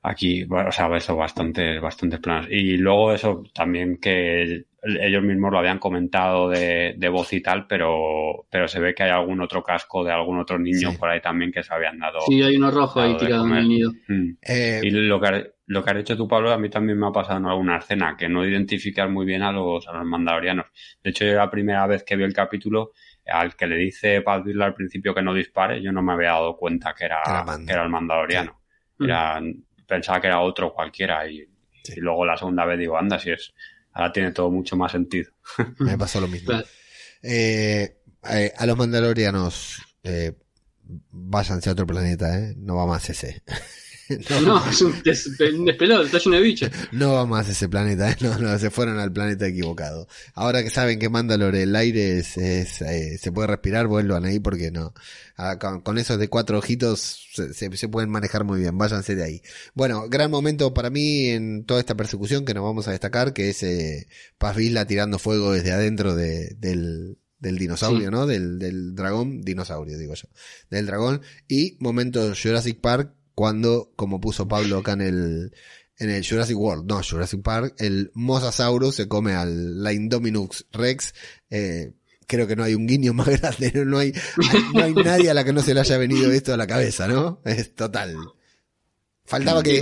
aquí, o sea, eso, bastantes, bastantes planos. Y luego eso también que ellos mismos lo habían comentado de, de, voz y tal, pero, pero se ve que hay algún otro casco de algún otro niño por ahí también que se habían dado. Sí, hay uno rojo ahí tirado en el nido. Mm. Eh, y lo que, lo que has hecho tú, Pablo, a mí también me ha pasado en alguna escena, que no identificar muy bien a los, a los mandalorianos. De hecho, yo la primera vez que vi el capítulo, al que le dice Paz al principio que no dispare, yo no me había dado cuenta que era, que era el mandaloriano. Era, pensaba que era otro cualquiera y, luego la segunda vez digo, anda, si es, ahora tiene todo mucho más sentido. Me pasó lo mismo. Eh, eh, a los mandalorianos, eh, váyanse a otro planeta, ¿eh? No va más ese. No, es un, despelado, está lleno de bichos. No va más ese planeta, no, no, se fueron al planeta equivocado. Ahora que saben que Mandalore el aire es, eh, se puede respirar, vuelvan ahí porque no. Ah, con, esos de cuatro ojitos se, se, pueden manejar muy bien, váyanse de ahí. Bueno, gran momento para mí en toda esta persecución que nos vamos a destacar, que es eh, Paz Vizla tirando fuego desde adentro de, del, del dinosaurio, ¿no? Del, del dragón, dinosaurio digo yo, del dragón. Y momento Jurassic Park cuando, como puso Pablo acá en el, en el Jurassic World, no, Jurassic Park, el Mosasaurus se come al la Indominus Rex, eh, creo que no hay un guiño más grande, no hay, no hay nadie a la que no se le haya venido esto a la cabeza, ¿no? Es total. Faltaba que,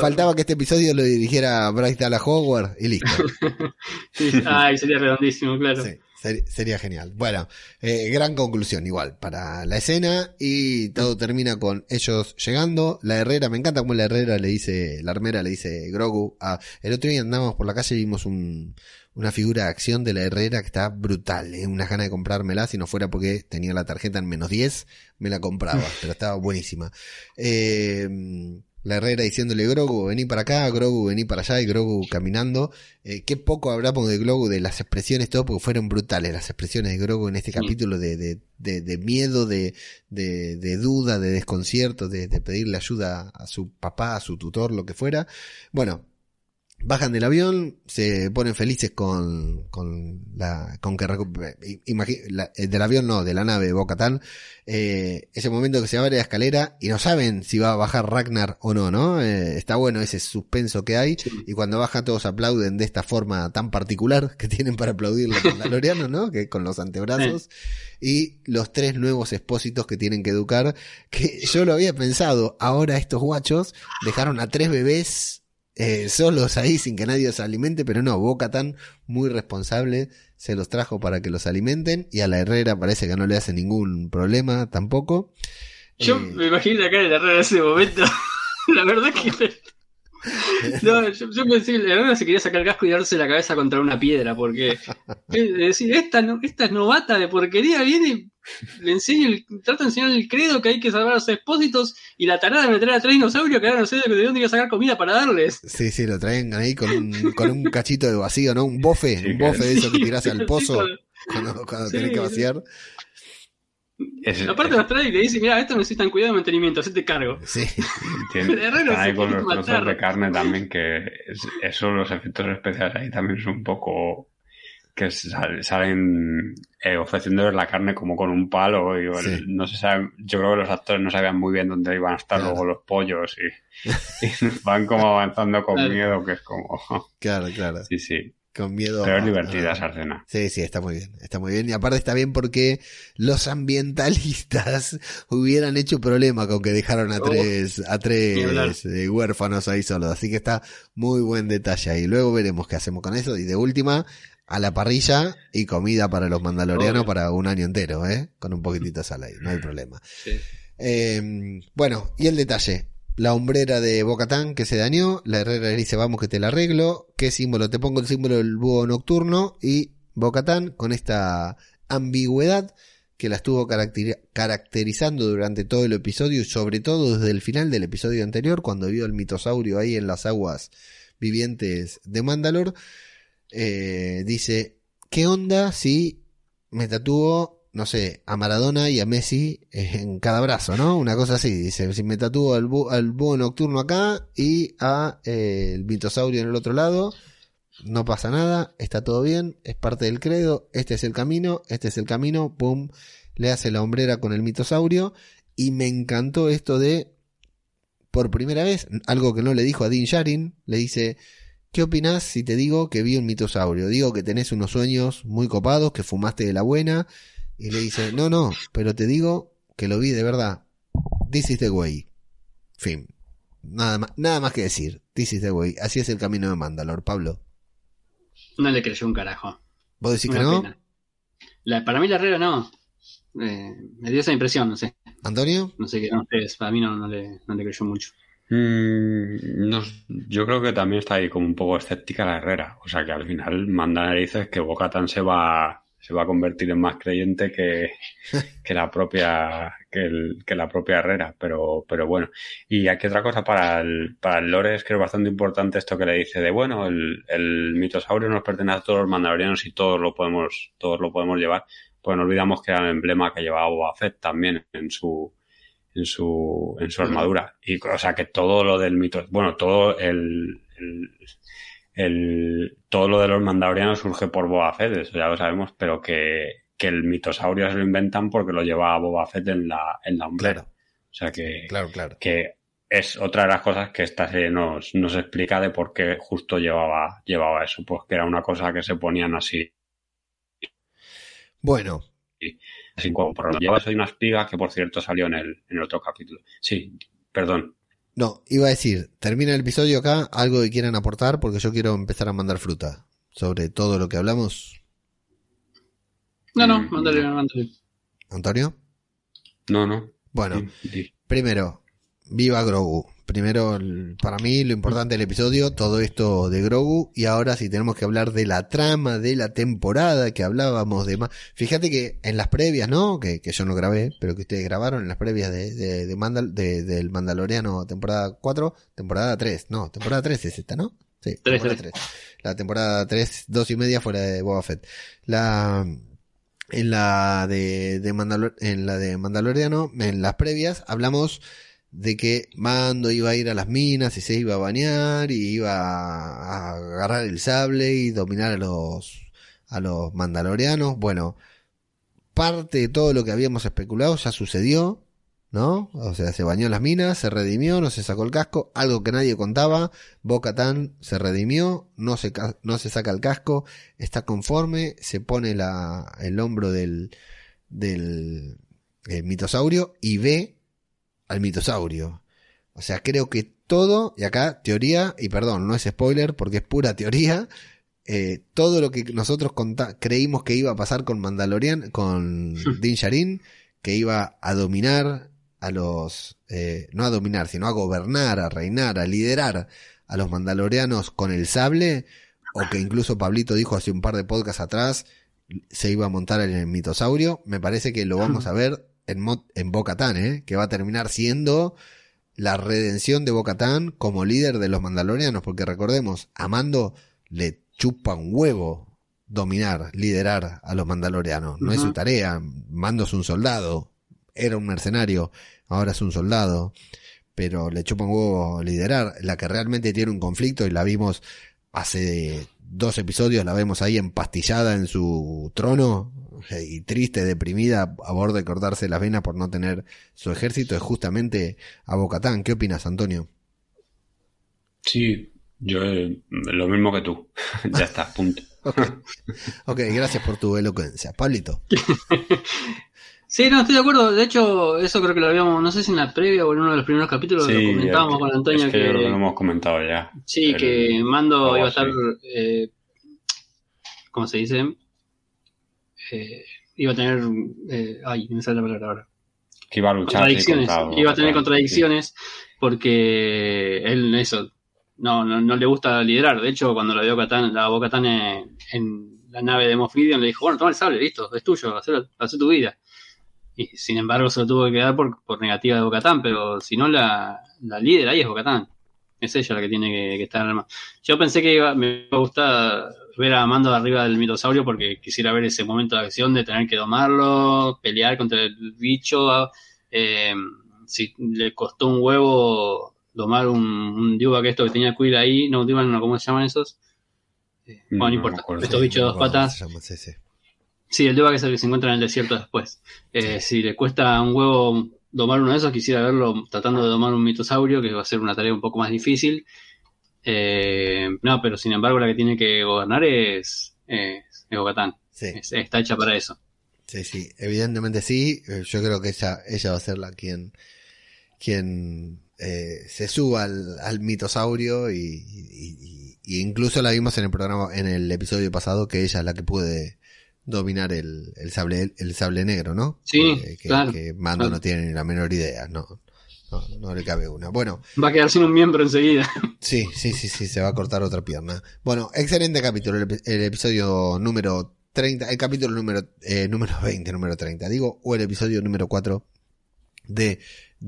faltaba que este episodio lo dirigiera Bryce Dallas Howard y listo. ay, sería redondísimo, claro. Sí sería genial. Bueno, eh, gran conclusión igual para la escena y todo termina con ellos llegando. La Herrera, me encanta como la Herrera le dice, la armera le dice Grogu. A, el otro día andábamos por la calle y vimos un, una figura de acción de la Herrera que está brutal, ¿eh? una gana de comprármela, si no fuera porque tenía la tarjeta en menos 10, me la compraba, pero estaba buenísima. Eh, la Herrera diciéndole Grogu, vení para acá, Grogu, vení para allá, y Grogu caminando. Eh, qué poco hablamos de Grogu, de las expresiones, todo, porque fueron brutales las expresiones de Grogu en este capítulo de, de, de, de miedo, de, de, duda, de desconcierto, de, de pedirle ayuda a su papá, a su tutor, lo que fuera. Bueno, Bajan del avión, se ponen felices con, con la, con que, la, eh, del avión no, de la nave Bocatán, eh, ese momento que se abre la escalera y no saben si va a bajar Ragnar o no, ¿no? Eh, está bueno ese suspenso que hay y cuando baja todos aplauden de esta forma tan particular que tienen para aplaudir los mandalorianos, ¿no? Que con los antebrazos y los tres nuevos expósitos que tienen que educar, que yo lo había pensado, ahora estos guachos dejaron a tres bebés eh, solos ahí sin que nadie los alimente, pero no, Boca tan muy responsable se los trajo para que los alimenten y a la Herrera parece que no le hace ningún problema tampoco. Yo eh, me imagino la cara de la Herrera en ese momento. la verdad que no, yo, yo pensé que la se quería sacar el casco y darse la cabeza contra una piedra, porque es decir, esta, no, esta novata de porquería viene le enseña el, trata de enseñar el credo que hay que salvar a los expósitos y la tarada de meter a tres dinosaurios que ahora no sé de dónde iba a sacar comida para darles. Sí, sí, lo traen ahí con un, con un cachito de vacío, ¿no? Un bofe, un bofe de eso que tirás al pozo cuando, cuando tenés que vaciar. Aparte los trae y le dice, mira, esto necesitan cuidado de mantenimiento, hacete cargo. Sí. Hay con los trozos de carne también que eso, los efectos especiales ahí también son un poco que salen eh, ofreciéndoles la carne como con un palo y no se sabe, yo creo que los actores no sabían muy bien dónde iban a estar luego los pollos y, van como avanzando con miedo que es como claro claro. Sí sí con miedo. Pero es divertida esa escena. Sí, sí, está muy bien, está muy bien. Y aparte está bien porque los ambientalistas hubieran hecho problema con que dejaron a tres, a tres eh, huérfanos ahí solos. Así que está muy buen detalle ahí. Luego veremos qué hacemos con eso. Y de última, a la parrilla y comida para los mandalorianos para un año entero, ¿eh? Con un poquitito de sal ahí, no hay problema. Eh, bueno, y el detalle. La hombrera de Bocatán que se dañó, la herrera le dice vamos que te la arreglo, ¿qué símbolo? Te pongo el símbolo del búho nocturno y Bocatán con esta ambigüedad que la estuvo caracterizando durante todo el episodio y sobre todo desde el final del episodio anterior cuando vio el mitosaurio ahí en las aguas vivientes de Mandalor, eh, dice, ¿qué onda si me tatúo, no sé, a Maradona y a Messi en cada brazo, ¿no? Una cosa así, dice, si me tatúo al, búho nocturno acá y a eh, el mitosaurio en el otro lado, no pasa nada, está todo bien, es parte del credo, este es el camino, este es el camino, pum, le hace la hombrera con el mitosaurio y me encantó esto de, por primera vez, algo que no le dijo a Dean Sharin, le dice, ¿qué opinas si te digo que vi un mitosaurio? Digo que tenés unos sueños muy copados, que fumaste de la buena, y le dice, no, no, pero te digo que lo vi de verdad. This is the way. Fin. Nada más, nada más que decir. This is the way. Así es el camino de Mandalor, Pablo. No le creyó un carajo. ¿Vos decís que no? para mí la Herrera no. Eh, me dio esa impresión, no sé. ¿Antonio? No sé qué ustedes, para mí no, le, creyó mucho. Mm, yo creo que también está ahí como un poco escéptica la Herrera. O sea que al final manda narices que Bocatan se va se va a convertir en más creyente que, que la propia que, el, que, la propia Herrera, pero, pero bueno. Y aquí otra cosa para el, para el lore es que es bastante importante esto que le dice de bueno, el, el mitosaurio nos pertenece a todos los mandalorianos y todos lo podemos, todos lo podemos llevar. Pues no olvidamos que era el emblema que llevaba Boba Fett también en su, en su, en su armadura. Y, o sea que todo lo del mito, bueno, todo el, el el, todo lo de los mandalorianos surge por Boba Fett, eso ya lo sabemos, pero que, que el mitosaurio se lo inventan porque lo lleva a Boba Fett en la, en la hombrera. O sea que, claro, claro. que es otra de las cosas que esta serie nos, nos explica de por qué justo llevaba, llevaba eso, pues que era una cosa que se ponían así. Bueno. Así como por lleva soy una espiga que por cierto salió en el, en el otro capítulo. Sí, perdón. No, iba a decir, termina el episodio acá, algo que quieran aportar, porque yo quiero empezar a mandar fruta sobre todo lo que hablamos. No, no, mándale, mándale. ¿Antonio? No, no. Bueno, primero, viva Grogu primero, para mí, lo importante del episodio, todo esto de Grogu, y ahora si tenemos que hablar de la trama de la temporada que hablábamos de más. Fíjate que en las previas, ¿no? Que, que yo no grabé, pero que ustedes grabaron en las previas de, de, de, Mandal, de del Mandaloriano temporada 4, temporada 3, no, temporada 3 es esta, ¿no? Sí, temporada 3. La temporada 3, dos y media fuera de Boba Fett. La, en la de, de Mandalor, en la de Mandaloriano, en las previas, hablamos de que Mando iba a ir a las minas y se iba a bañar y iba a agarrar el sable y dominar a los a los mandalorianos. Bueno, parte de todo lo que habíamos especulado ya sucedió, ¿no? O sea, se bañó en las minas, se redimió, no se sacó el casco, algo que nadie contaba. Boca se redimió, no se, no se saca el casco, está conforme, se pone la, el hombro del, del eh, mitosaurio y ve al mitosaurio. O sea, creo que todo, y acá teoría, y perdón, no es spoiler porque es pura teoría, eh, todo lo que nosotros creímos que iba a pasar con Mandalorian, con Din Djarin, que iba a dominar a los, eh, no a dominar, sino a gobernar, a reinar, a liderar a los mandalorianos con el sable, o que incluso Pablito dijo hace un par de podcasts atrás, se iba a montar en el mitosaurio, me parece que lo vamos a ver en, en Bocatán, ¿eh? que va a terminar siendo la redención de Bocatán como líder de los mandalorianos, porque recordemos, a Mando le chupa un huevo dominar, liderar a los mandalorianos. No es su tarea. Mando es un soldado, era un mercenario, ahora es un soldado, pero le chupa un huevo liderar. La que realmente tiene un conflicto y la vimos hace dos episodios, la vemos ahí empastillada en su trono, y triste, deprimida, a borde de cortarse las venas por no tener su ejército, es justamente a Bocatán. ¿Qué opinas, Antonio? Sí, yo eh, lo mismo que tú. ya está, punto. ok, gracias por tu elocuencia. Pablito. Sí, no, estoy de acuerdo. De hecho, eso creo que lo habíamos, no sé si en la previa o en uno de los primeros capítulos lo comentábamos con Antonio. que, lo hemos comentado ya. Sí, que Mando iba a estar eh, ¿cómo se dice? Eh, iba a tener, eh, ay, me sale la palabra ahora. Que iba a luchar. Contradicciones. iba a tener contradicciones porque él, eso, no, no, no, le gusta liderar. De hecho, cuando la vio Catán, la Boca en, en, la nave de Moff Gideon, le dijo, bueno, toma el sable, listo, es tuyo, haz tu vida. Y sin embargo se lo tuvo que quedar por, por negativa de Bocatán, pero si no, la, la líder ahí es Bocatán. Es ella la que tiene que, que estar armada. Yo pensé que iba, me iba a gustar ver a Mando arriba del mitosaurio porque quisiera ver ese momento de acción de tener que domarlo, pelear contra el bicho. Eh, si le costó un huevo domar un, un que esto que tenía Quill ahí, no, no, ¿cómo se llaman esos? Eh, bueno, no, importa. Estos bichos de dos patas. Sí, el Duba que es el que se encuentra en el desierto después. Eh, si le cuesta un huevo domar uno de esos, quisiera verlo tratando de domar un mitosaurio, que va a ser una tarea un poco más difícil. Eh, no, pero sin embargo la que tiene que gobernar es, es, está hecha para eso. Sí, sí, evidentemente sí. Eh, yo creo que ella, ella va a ser la quien, quien se suba al, mitosaurio y, incluso la vimos en el programa, en el episodio pasado, que ella es la que puede dominar el, el, sable, el sable negro, ¿no? Sí, que, que Mando no tiene ni la menor idea, no, no, le cabe una. Bueno. Va a quedar sin un miembro enseguida. Sí, sí, sí, sí, se va a cortar otra pierna. Bueno, excelente capítulo, el, episodio número 30, el capítulo número, eh, número 20, número 30, digo, o el episodio número 4 de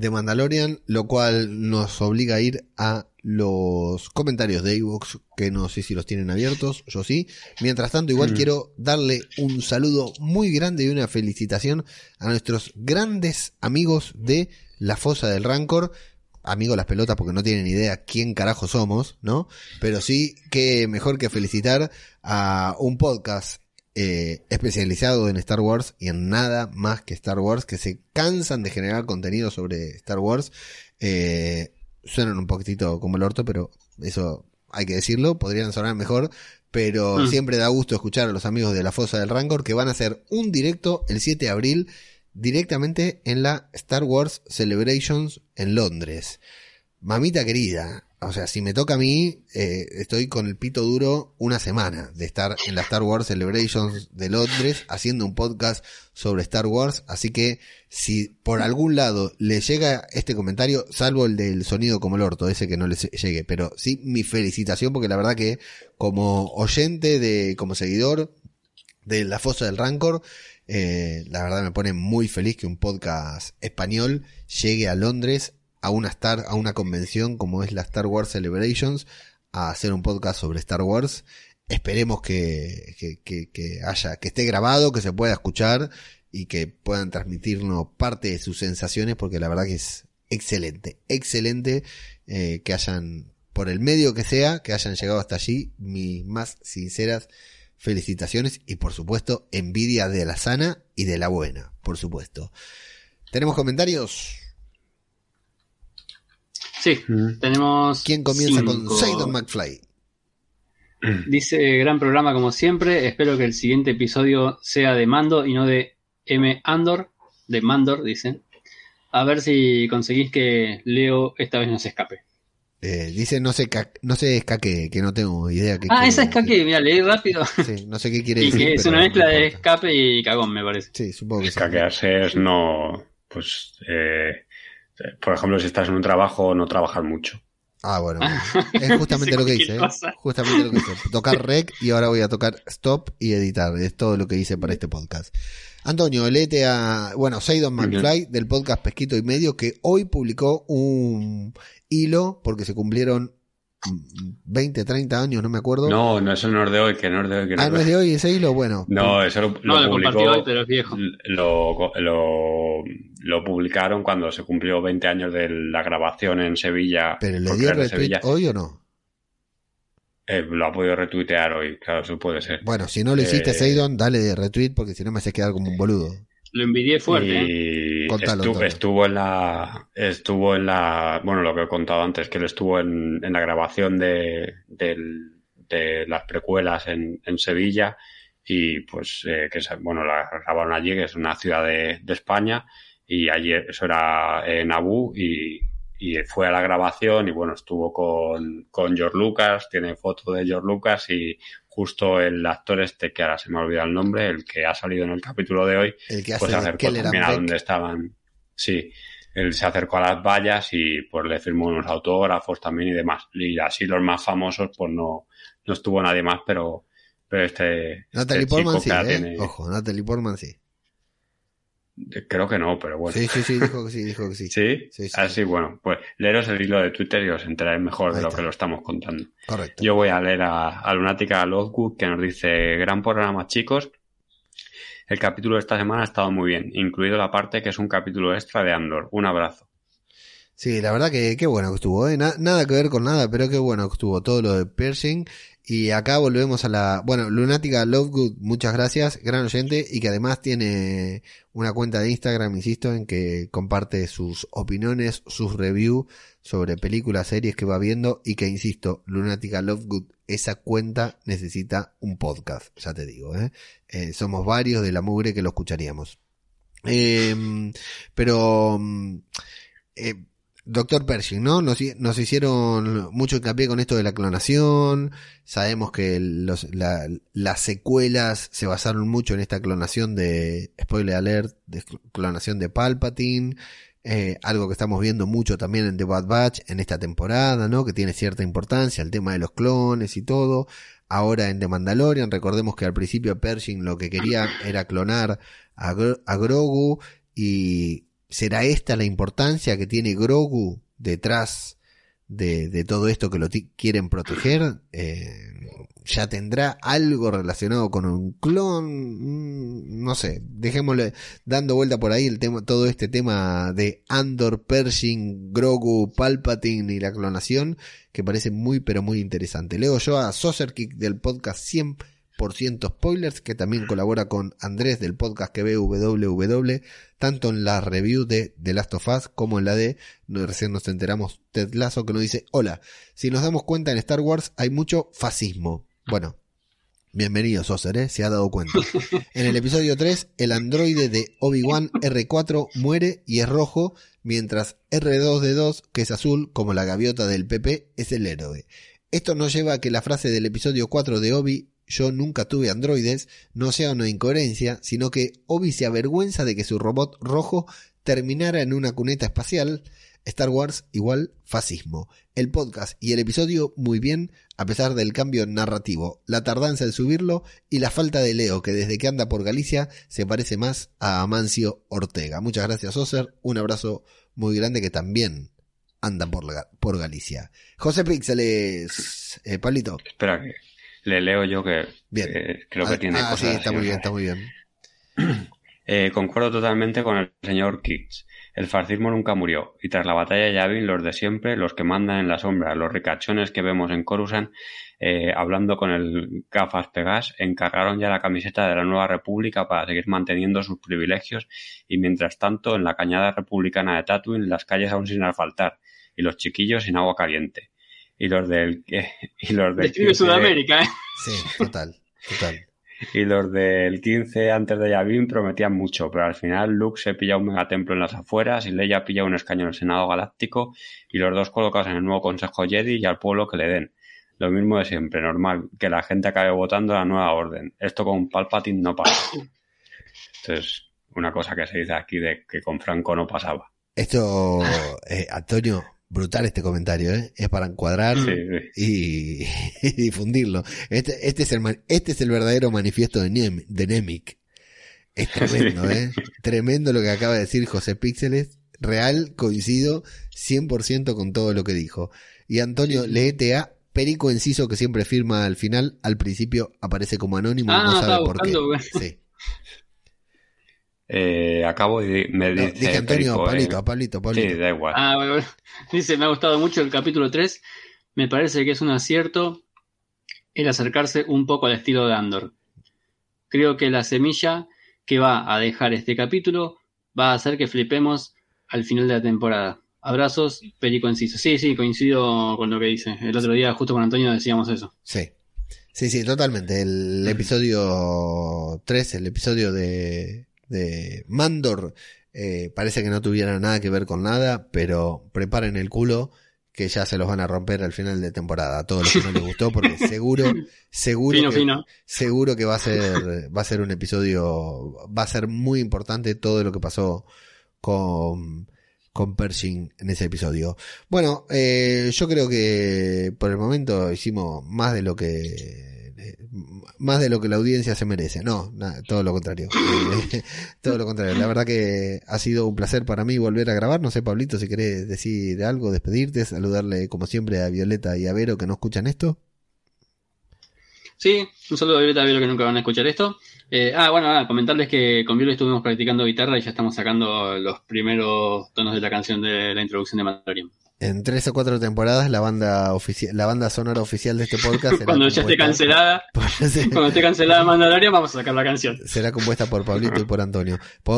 Mandalorian, lo cual nos obliga a ir a los comentarios de Evox, que no sé si los tienen abiertos, yo sí. Mientras tanto, igual mm. quiero darle un saludo muy grande y una felicitación a nuestros grandes amigos de La Fosa del Rancor. Amigos las pelotas porque no tienen idea quién carajo somos, ¿no? Pero sí que mejor que felicitar a un podcast eh, especializado en Star Wars y en nada más que Star Wars, que se cansan de generar contenido sobre Star Wars. Eh, suenan un poquitito como el orto, pero eso hay que decirlo, podrían sonar mejor, pero mm. siempre da gusto escuchar a los amigos de la Fosa del Rancor que van a hacer un directo el 7 de abril directamente en la Star Wars Celebrations en Londres. Mamita querida, o sea, si me toca a mí, eh, estoy con el pito duro una semana de estar en la Star Wars Celebrations de Londres haciendo un podcast sobre Star Wars. Así que si por algún lado le llega este comentario, salvo el del sonido como el orto, ese que no le llegue, pero sí mi felicitación porque la verdad que como oyente de, como seguidor de La Fosa del Rancor, eh, la verdad me pone muy feliz que un podcast español llegue a Londres a una Star, a una convención como es la Star Wars Celebrations, a hacer un podcast sobre Star Wars. Esperemos que, que, que, haya, que esté grabado, que se pueda escuchar y que puedan transmitirnos parte de sus sensaciones, porque la verdad que es excelente, excelente eh, que hayan, por el medio que sea, que hayan llegado hasta allí. Mis más sinceras felicitaciones y por supuesto envidia de la sana y de la buena, por supuesto. ¿Tenemos comentarios? Sí, tenemos. ¿Quién comienza con Seidon McFly? Dice, gran programa como siempre. Espero que el siguiente episodio sea de Mando y no de M. Andor. De Mandor, dicen. A ver si conseguís que Leo esta vez no se escape. Eh, dice no sé no sé escaque, que no tengo idea. Que ah, esa escaque, mira, leí rápido. Sí, no sé qué quiere decir. Y que es una mezcla de escape y cagón, me parece. Sí, supongo que Escaquearse es no. Pues. Eh, por ejemplo, si estás en un trabajo, no trabajar mucho. Ah, bueno. Es justamente lo que hice. ¿eh? Justamente lo que hice. Tocar rec y ahora voy a tocar stop y editar. Es todo lo que hice para este podcast. Antonio, léete a, bueno, Seidon McFly del podcast Pesquito y Medio que hoy publicó un hilo porque se cumplieron 20, 30 años, no me acuerdo. No, no, eso no es de hoy, que no es de hoy. Que no ah, no es de hoy ese hilo, bueno. No, eso lo, no, lo, publicó, hoy, pero es viejo. Lo, lo, lo, publicaron cuando se cumplió 20 años de la grabación en Sevilla. ¿Pero le dio retweet hoy o no? Eh, lo ha podido retuitear hoy, claro, eso puede ser. Bueno, si no lo hiciste, eh, Seidon, dale de retweet porque si no me hace quedar como un boludo. Lo envidié fuerte. Y ¿eh? estuvo, en la. Estuvo en la. Bueno, lo que he contado antes, que él estuvo en, en la grabación de, de, las precuelas en, en Sevilla. Y pues, eh, que bueno, la grabaron allí, que es una ciudad de, de España. Y allí, eso era en Abu. Y, y fue a la grabación. Y bueno, estuvo con, con George Lucas. Tiene foto de George Lucas. Y justo el actor este, que ahora se me ha olvidado el nombre, el que ha salido en el capítulo de hoy, El que pues se acercó también a donde estaban. Sí, él se acercó a las vallas y pues le firmó unos autógrafos también y demás. Y así los más famosos, pues no, no estuvo nadie más, pero, pero este, Natalie este Portman sí, ¿eh? tiene- Ojo, Natalie Portman sí. Creo que no, pero bueno. Sí, sí, sí, dijo que sí, dijo que sí. ¿Sí? Sí, sí. Así, bueno, pues leeros el hilo de Twitter y os enteráis mejor de lo está. que lo estamos contando. Correcto. Yo voy a leer a, a Lunática Lovegood que nos dice, gran programa chicos, el capítulo de esta semana ha estado muy bien, incluido la parte que es un capítulo extra de Andor. Un abrazo. Sí, la verdad que qué bueno que estuvo, ¿eh? Na- nada que ver con nada, pero qué bueno que estuvo todo lo de Pershing. Y acá volvemos a la... Bueno, Lunática Lovegood, muchas gracias, gran oyente, y que además tiene una cuenta de Instagram, insisto, en que comparte sus opiniones, sus reviews sobre películas, series que va viendo, y que, insisto, Lunática Lovegood, esa cuenta necesita un podcast, ya te digo, ¿eh? Eh, somos varios de la mugre que lo escucharíamos. Em, pero... mm, eh, Doctor Pershing, ¿no? Nos, hi- nos hicieron mucho hincapié con esto de la clonación. Sabemos que las secuelas se basaron mucho en esta clonación de, spoiler alert, clonación de Palpatine. eh, algo que estamos viendo mucho también en The Bad Batch en esta temporada, ¿no? Que tiene cierta importancia, el tema de los clones y todo. Ahora en The Mandalorian, recordemos que al principio Pershing lo que quería era clonar a, Gro- a Grogu y ¿será esta la importancia que tiene Grogu detrás de, todo esto que lo quieren proteger? Eh, ¿Ya tendrá algo relacionado con un clon? Mm, No sé, dejémosle dando vuelta por ahí el tema, todo este tema de Andor, Pershing, Grogu, Palpatine y la clonación, que parece muy pero muy interesante. Leo yo a Saucerkick del podcast 100% spoilers, que también colabora con Andrés del podcast que ve WWW, tanto en la review de The Last of Us como en la de, no, recién nos enteramos, Ted Lasso, que nos dice, hola, si nos damos cuenta en Star Wars hay mucho fascismo. Bueno, bienvenido Saucer, ¿eh? se ha dado cuenta. En el episodio 3, el androide de Obi-Wan R4 muere y es rojo, mientras R2D2, que es azul, como la gaviota del PP, es el héroe. Esto nos lleva a que la frase del episodio 4 de Obi, yo nunca tuve androides, no sea una incoherencia, sino que Obi se avergüenza de que su robot rojo terminara en una cuneta espacial. Star Wars igual fascismo. El podcast y el episodio muy bien, a pesar del cambio narrativo, la tardanza en subirlo y la falta de Leo, que desde que anda por Galicia se parece más a Amancio Ortega. Muchas gracias, Oser. Un abrazo muy grande que también anda por, por Galicia. José Píxeles, eh, Pablito. Espera que le leo yo que Bien. creo que ah, tiene ah, sí, cosas está así, muy bien, está muy bien. Eh, concuerdo totalmente con el señor Kitts. El fascismo nunca murió, y tras la batalla de Yavin, los de siempre, los que mandan en la sombra, los ricachones que vemos en Coruscant, eh, hablando con el gafas Pegas, encargaron ya la camiseta de la nueva república para seguir manteniendo sus privilegios, y mientras tanto, en la cañada republicana de Tatooine, las calles aún sin asfaltar, y los chiquillos sin agua caliente. Y los del... y los del Describe 15 Sudamérica, ¿eh? Sí, total, total. y los del 15 antes de Yavin prometían mucho, pero al final Luke se pilla un megatemplo en las afueras y Leia pilla un escaño en el Senado Galáctico y los dos colocados en el nuevo Consejo Jedi y al pueblo que le den. Lo mismo de siempre, normal, que la gente acabe votando la nueva orden. Esto con Palpatine no pasa. Entonces, una cosa que se dice aquí de que con Franco no pasaba. Esto, eh, Antonio, brutal este comentario, ¿eh? Es para encuadrar Sí, sí. y, y difundirlo. Este, este, es el, este es el verdadero manifiesto de, Nem- de Nemic. Es tremendo, ¿eh? Tremendo lo que acaba de decir José Píxeles. Real, coincido 100% con todo lo que dijo. Y Antonio, léete a Perico Enciso, que siempre firma al final. Al principio aparece como anónimo y Ah, no sabe por qué. Sí. Eh, acabo y me No, dice dije Antonio, Perico, Pablito, eh, a Pablito, Pablito. Sí, da igual. Ah, bueno. Dice, me ha gustado mucho el capítulo 3. Me parece que es un acierto el acercarse un poco al estilo de Andor. Creo que la semilla que va a dejar este capítulo va a hacer que flipemos al final de la temporada. Abrazos, Perico Enciso. Sí, sí, coincido con lo que dice. El otro día, justo con Antonio, decíamos eso. Sí. Sí, sí, totalmente. El episodio 3, el episodio de, de Mandor, eh, parece que no tuviera nada que ver con nada, pero preparen el culo que ya se los van a romper al final de temporada. A todos los que no les gustó, porque seguro, seguro, Fino, que, fino. seguro que va a ser, va a ser un episodio, va a ser muy importante todo lo que pasó con, con Pershing en ese episodio. Bueno, eh, yo creo que por el momento hicimos más de lo que más de lo que la audiencia se merece. No, nada, todo lo contrario. Eh, todo lo contrario. La verdad que ha sido un placer para mí volver a grabar. No sé, Pablito, si querés decir algo, despedirte, saludarle como siempre a Violeta y a Vero que no escuchan esto. Sí, un saludo a Violeta Vero que nunca van a escuchar esto. Eh, ah, bueno, nada, comentarles que con Viola estuvimos practicando guitarra y ya estamos sacando los primeros tonos de la canción de la introducción de Mandalorian. En tres o cuatro temporadas la banda oficial, la banda sonora oficial de este podcast será Cuando ya esté cancelada, por- cuando esté cancelada Mandalorian, vamos a sacar la canción. será compuesta por Pablito y por Antonio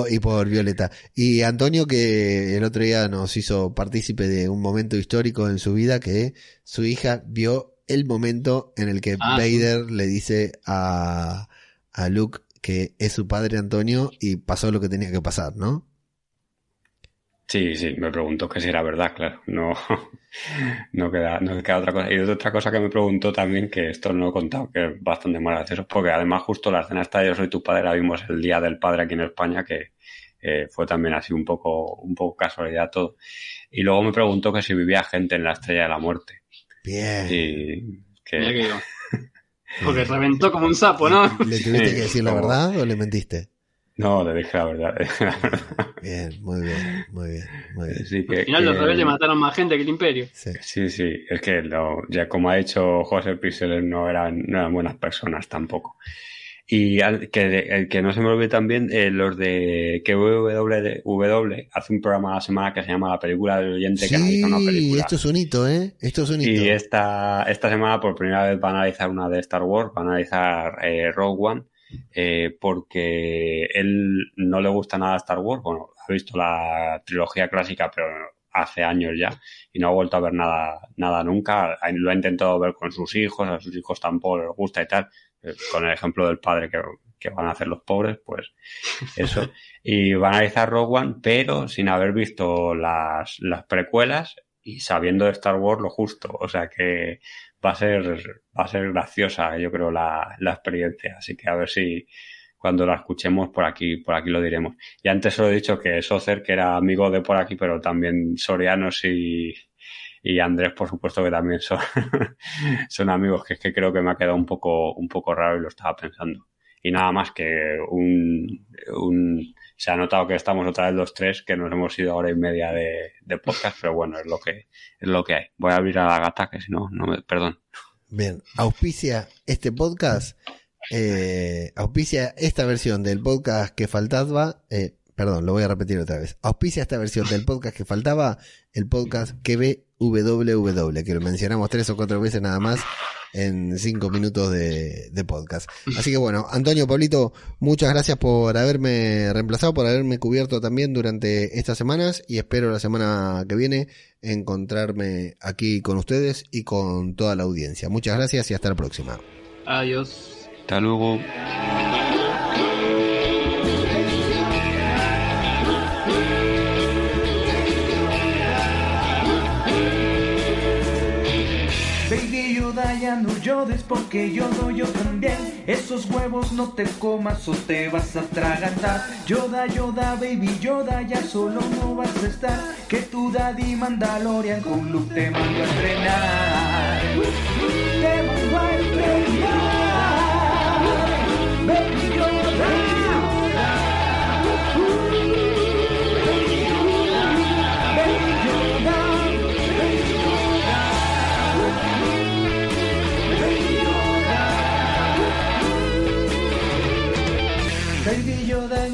y por Violeta. Y Antonio que el otro día nos hizo partícipe de un momento histórico en su vida que su hija vio el momento en el que Ah, sí. Vader le dice a, a Luke que es su padre Antonio y pasó lo que tenía que pasar, ¿no? Sí, sí, me preguntó que si era verdad, claro. No, no queda, no queda otra cosa. Y otra cosa que me preguntó también, que esto no lo he contado, que es bastante más gracioso, porque además justo la escena esta de Yo soy tu padre la vimos el día del padre aquí en España, que eh, fue también así un poco, un poco casualidad todo. Y luego me preguntó que si vivía gente en la estrella de la muerte. Bien. Y que que digo. Porque reventó como un sapo, ¿no? ¿Le tuviste que decir la Como- verdad o le mentiste? No, le dije la verdad. dije la verdad. Bien, muy bien, muy bien, muy bien. Así que- Al final los rebeldes mataron más gente que el imperio. Sí. Sí, sí, es que lo- ya como ha dicho José Pixel, no eran, no eran buenas personas tampoco. Y al- que, el que no se me olvide también, eh, los de que WW hace un programa a la semana que se llama La película del oyente que analiza una Sí, película. esto es un hito, ¿eh? Esto es un hito. Y esta, esta semana por primera vez va a analizar una de Star Wars, va a analizar eh, Rogue One, eh, porque él no le gusta nada Star Wars, bueno, ha visto la trilogía clásica, pero hace años ya, y no ha vuelto a ver nada, nada nunca, lo ha intentado ver con sus hijos, a sus hijos tampoco les gusta y tal, eh, con el ejemplo del padre que, que van a hacer los pobres, pues eso. Y va a analizar Rogue One, pero sin haber visto las, las precuelas y sabiendo de Star Wars lo justo. O sea que va a ser, va a ser graciosa, yo creo, la, la experiencia. Así que a ver si cuando la escuchemos por aquí, por aquí lo diremos. Y antes os he dicho que Socer, que era amigo de por aquí, pero también Sorianos y, y Andrés, por supuesto, que también son, son amigos, que es que creo que me ha quedado un poco, un poco raro y lo estaba pensando. Y nada más que un, un, se ha notado que estamos otra vez los tres, que nos hemos ido hora y media de, podcast, pero bueno, es lo que, es lo que hay. Voy a abrir a la gata, que si no, no me, perdón. Bien, auspicia este podcast, eh, auspicia esta versión del podcast que faltaba, eh, perdón, lo voy a repetir otra vez, auspicia esta versión del podcast que faltaba, el podcast que ve www, que lo mencionamos tres o cuatro veces nada más en cinco minutos de, de podcast. Así que bueno, Antonio, Pablito, muchas gracias por haberme reemplazado, por haberme cubierto también durante estas semanas y espero la semana que viene encontrarme aquí con ustedes y con toda la audiencia. Muchas gracias y hasta la próxima. Adiós. Hasta luego. Porque yo doy yo también. Esos huevos no te comas o te vas a atragantar Yoda, Yoda, Baby Yoda ya solo no vas a estar. Que tu daddy Mandalorian con Luke te mando a Baby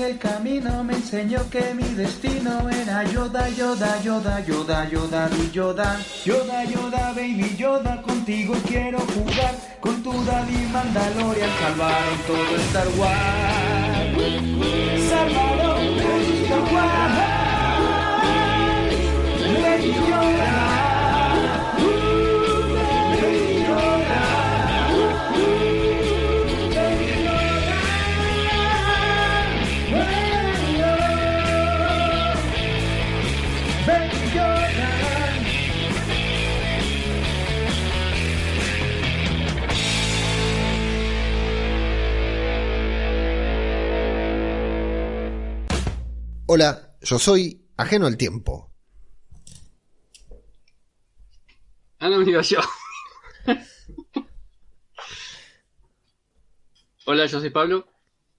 el camino me enseñó que mi destino era Yoda, Yoda, Yoda, Yoda, Yoda, mi Yoda. Yoda, Yoda, Baby Yoda, contigo quiero jugar. Con tu daddy Mandalorian salvaron todo Star Wars. Salvaron todo Star Wars. Baby Yoda. Hola, yo soy ajeno al tiempo. Ah, no me digo yo. Hola, yo soy Pablo.